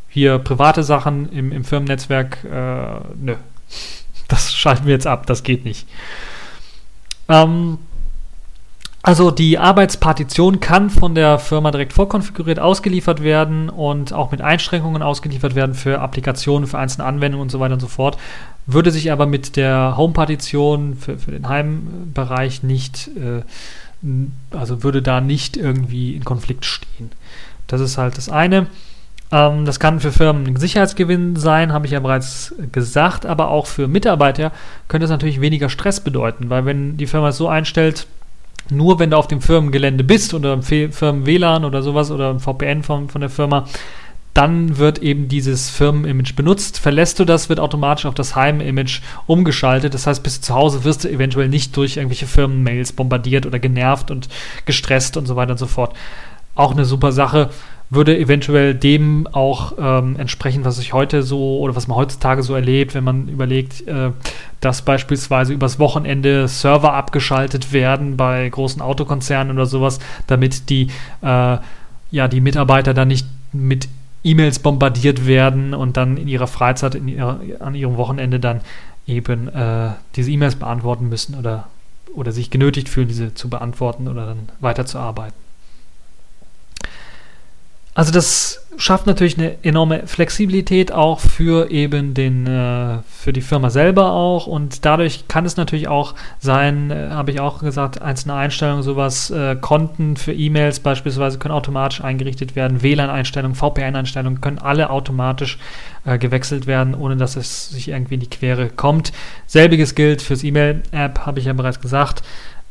hier private Sachen im, im Firmennetzwerk, äh, nö, das schalten wir jetzt ab, das geht nicht. Ähm, also die Arbeitspartition kann von der Firma direkt vorkonfiguriert ausgeliefert werden und auch mit Einschränkungen ausgeliefert werden für Applikationen, für einzelne Anwendungen und so weiter und so fort würde sich aber mit der Home-Partition für, für den Heimbereich nicht, äh, also würde da nicht irgendwie in Konflikt stehen. Das ist halt das eine. Ähm, das kann für Firmen ein Sicherheitsgewinn sein, habe ich ja bereits gesagt, aber auch für Mitarbeiter könnte es natürlich weniger Stress bedeuten, weil wenn die Firma es so einstellt, nur wenn du auf dem Firmengelände bist oder im Firmen-WLAN oder sowas oder im VPN von, von der Firma, dann wird eben dieses Firmenimage benutzt. Verlässt du das, wird automatisch auf das Heimimage umgeschaltet. Das heißt, bis zu Hause wirst du eventuell nicht durch irgendwelche Firmenmails bombardiert oder genervt und gestresst und so weiter und so fort. Auch eine super Sache. Würde eventuell dem auch ähm, entsprechen, was ich heute so oder was man heutzutage so erlebt, wenn man überlegt, äh, dass beispielsweise übers Wochenende Server abgeschaltet werden bei großen Autokonzernen oder sowas, damit die, äh, ja, die Mitarbeiter dann nicht mit E-Mails bombardiert werden und dann in ihrer Freizeit, in ihrer, an ihrem Wochenende dann eben äh, diese E-Mails beantworten müssen oder, oder sich genötigt fühlen, diese zu beantworten oder dann weiterzuarbeiten. Also das schafft natürlich eine enorme Flexibilität auch für eben den, äh, für die Firma selber auch und dadurch kann es natürlich auch sein, äh, habe ich auch gesagt, einzelne Einstellungen, sowas, äh, Konten für E-Mails beispielsweise können automatisch eingerichtet werden, WLAN-Einstellungen, VPN-Einstellungen können alle automatisch äh, gewechselt werden, ohne dass es sich irgendwie in die Quere kommt. Selbiges gilt fürs E-Mail-App, habe ich ja bereits gesagt.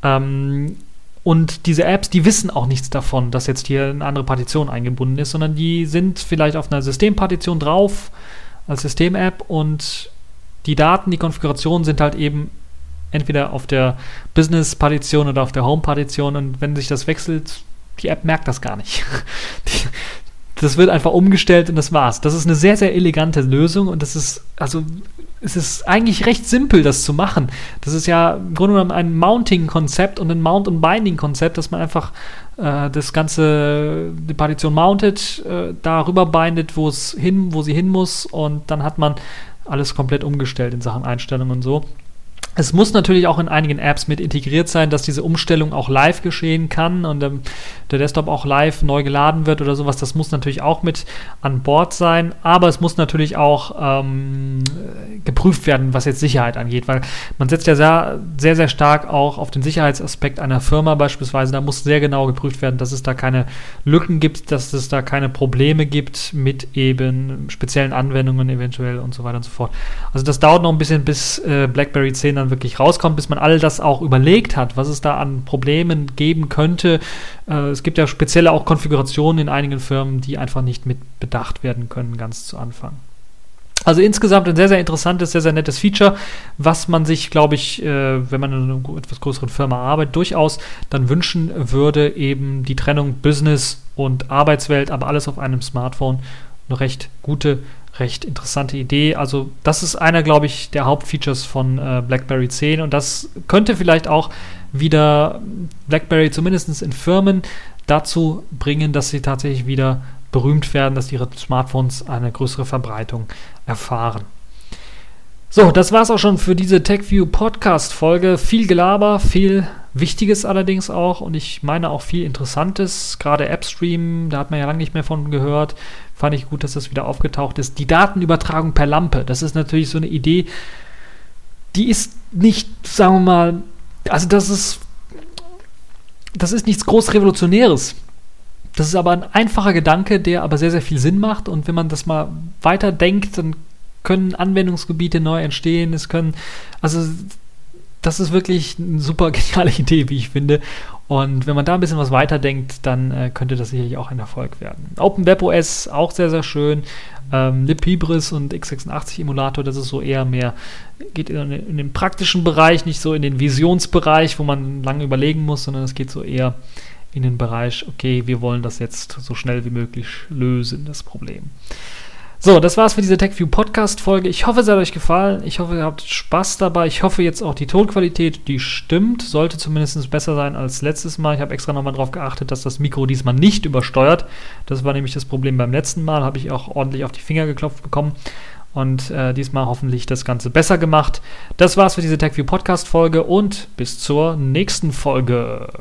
Ähm, und diese Apps, die wissen auch nichts davon, dass jetzt hier eine andere Partition eingebunden ist, sondern die sind vielleicht auf einer Systempartition drauf als System-App und die Daten, die Konfigurationen sind halt eben entweder auf der Business-Partition oder auf der Home-Partition und wenn sich das wechselt, die App merkt das gar nicht. das wird einfach umgestellt und das war's. Das ist eine sehr, sehr elegante Lösung und das ist, also es ist eigentlich recht simpel, das zu machen. Das ist ja im Grunde genommen ein Mounting-Konzept und ein Mount- und Binding-Konzept, dass man einfach äh, das ganze, die Partition mountet, äh, darüber bindet, wo es hin, wo sie hin muss und dann hat man alles komplett umgestellt in Sachen Einstellungen und so. Es muss natürlich auch in einigen Apps mit integriert sein, dass diese Umstellung auch live geschehen kann und ähm, der Desktop auch live neu geladen wird oder sowas. Das muss natürlich auch mit an Bord sein, aber es muss natürlich auch ähm, geprüft werden, was jetzt Sicherheit angeht, weil man setzt ja sehr, sehr, sehr stark auch auf den Sicherheitsaspekt einer Firma beispielsweise. Da muss sehr genau geprüft werden, dass es da keine Lücken gibt, dass es da keine Probleme gibt mit eben speziellen Anwendungen eventuell und so weiter und so fort. Also das dauert noch ein bisschen, bis äh, BlackBerry 10 dann wirklich rauskommt, bis man all das auch überlegt hat, was es da an Problemen geben könnte. Äh, es gibt ja spezielle auch Konfigurationen in einigen Firmen, die einfach nicht mit bedacht werden können, ganz zu Anfang. Also insgesamt ein sehr, sehr interessantes, sehr, sehr nettes Feature, was man sich, glaube ich, äh, wenn man in einer etwas größeren Firma arbeitet, durchaus dann wünschen würde, eben die Trennung Business und Arbeitswelt, aber alles auf einem Smartphone. Eine recht gute recht interessante Idee. Also das ist einer, glaube ich, der Hauptfeatures von äh, BlackBerry 10 und das könnte vielleicht auch wieder BlackBerry zumindest in Firmen dazu bringen, dass sie tatsächlich wieder berühmt werden, dass ihre Smartphones eine größere Verbreitung erfahren. So, das war es auch schon für diese TechView Podcast Folge. Viel Gelaber, viel Wichtiges allerdings auch und ich meine auch viel Interessantes, gerade AppStream, da hat man ja lange nicht mehr von gehört, fand ich gut, dass das wieder aufgetaucht ist. Die Datenübertragung per Lampe, das ist natürlich so eine Idee, die ist nicht, sagen wir mal, also das ist, das ist nichts groß Revolutionäres. Das ist aber ein einfacher Gedanke, der aber sehr, sehr viel Sinn macht und wenn man das mal weiterdenkt, dann können Anwendungsgebiete neu entstehen, es können, also das ist wirklich eine super geniale Idee, wie ich finde. Und wenn man da ein bisschen was weiterdenkt, dann äh, könnte das sicherlich auch ein Erfolg werden. OpenWebOS auch sehr, sehr schön. Ähm, LibHybris und x86 Emulator, das ist so eher mehr, geht in, in, den praktischen Bereich, nicht so in den Visionsbereich, wo man lange überlegen muss, sondern es geht so eher in den Bereich, okay, wir wollen das jetzt so schnell wie möglich lösen, das Problem. So, das war's für diese TechView Podcast Folge. Ich hoffe, es hat euch gefallen. Ich hoffe, ihr habt Spaß dabei. Ich hoffe jetzt auch die Tonqualität, die stimmt, sollte zumindest besser sein als letztes Mal. Ich habe extra nochmal darauf geachtet, dass das Mikro diesmal nicht übersteuert. Das war nämlich das Problem beim letzten Mal. Habe ich auch ordentlich auf die Finger geklopft bekommen. Und äh, diesmal hoffentlich das Ganze besser gemacht. Das war's für diese TechView Podcast Folge und bis zur nächsten Folge.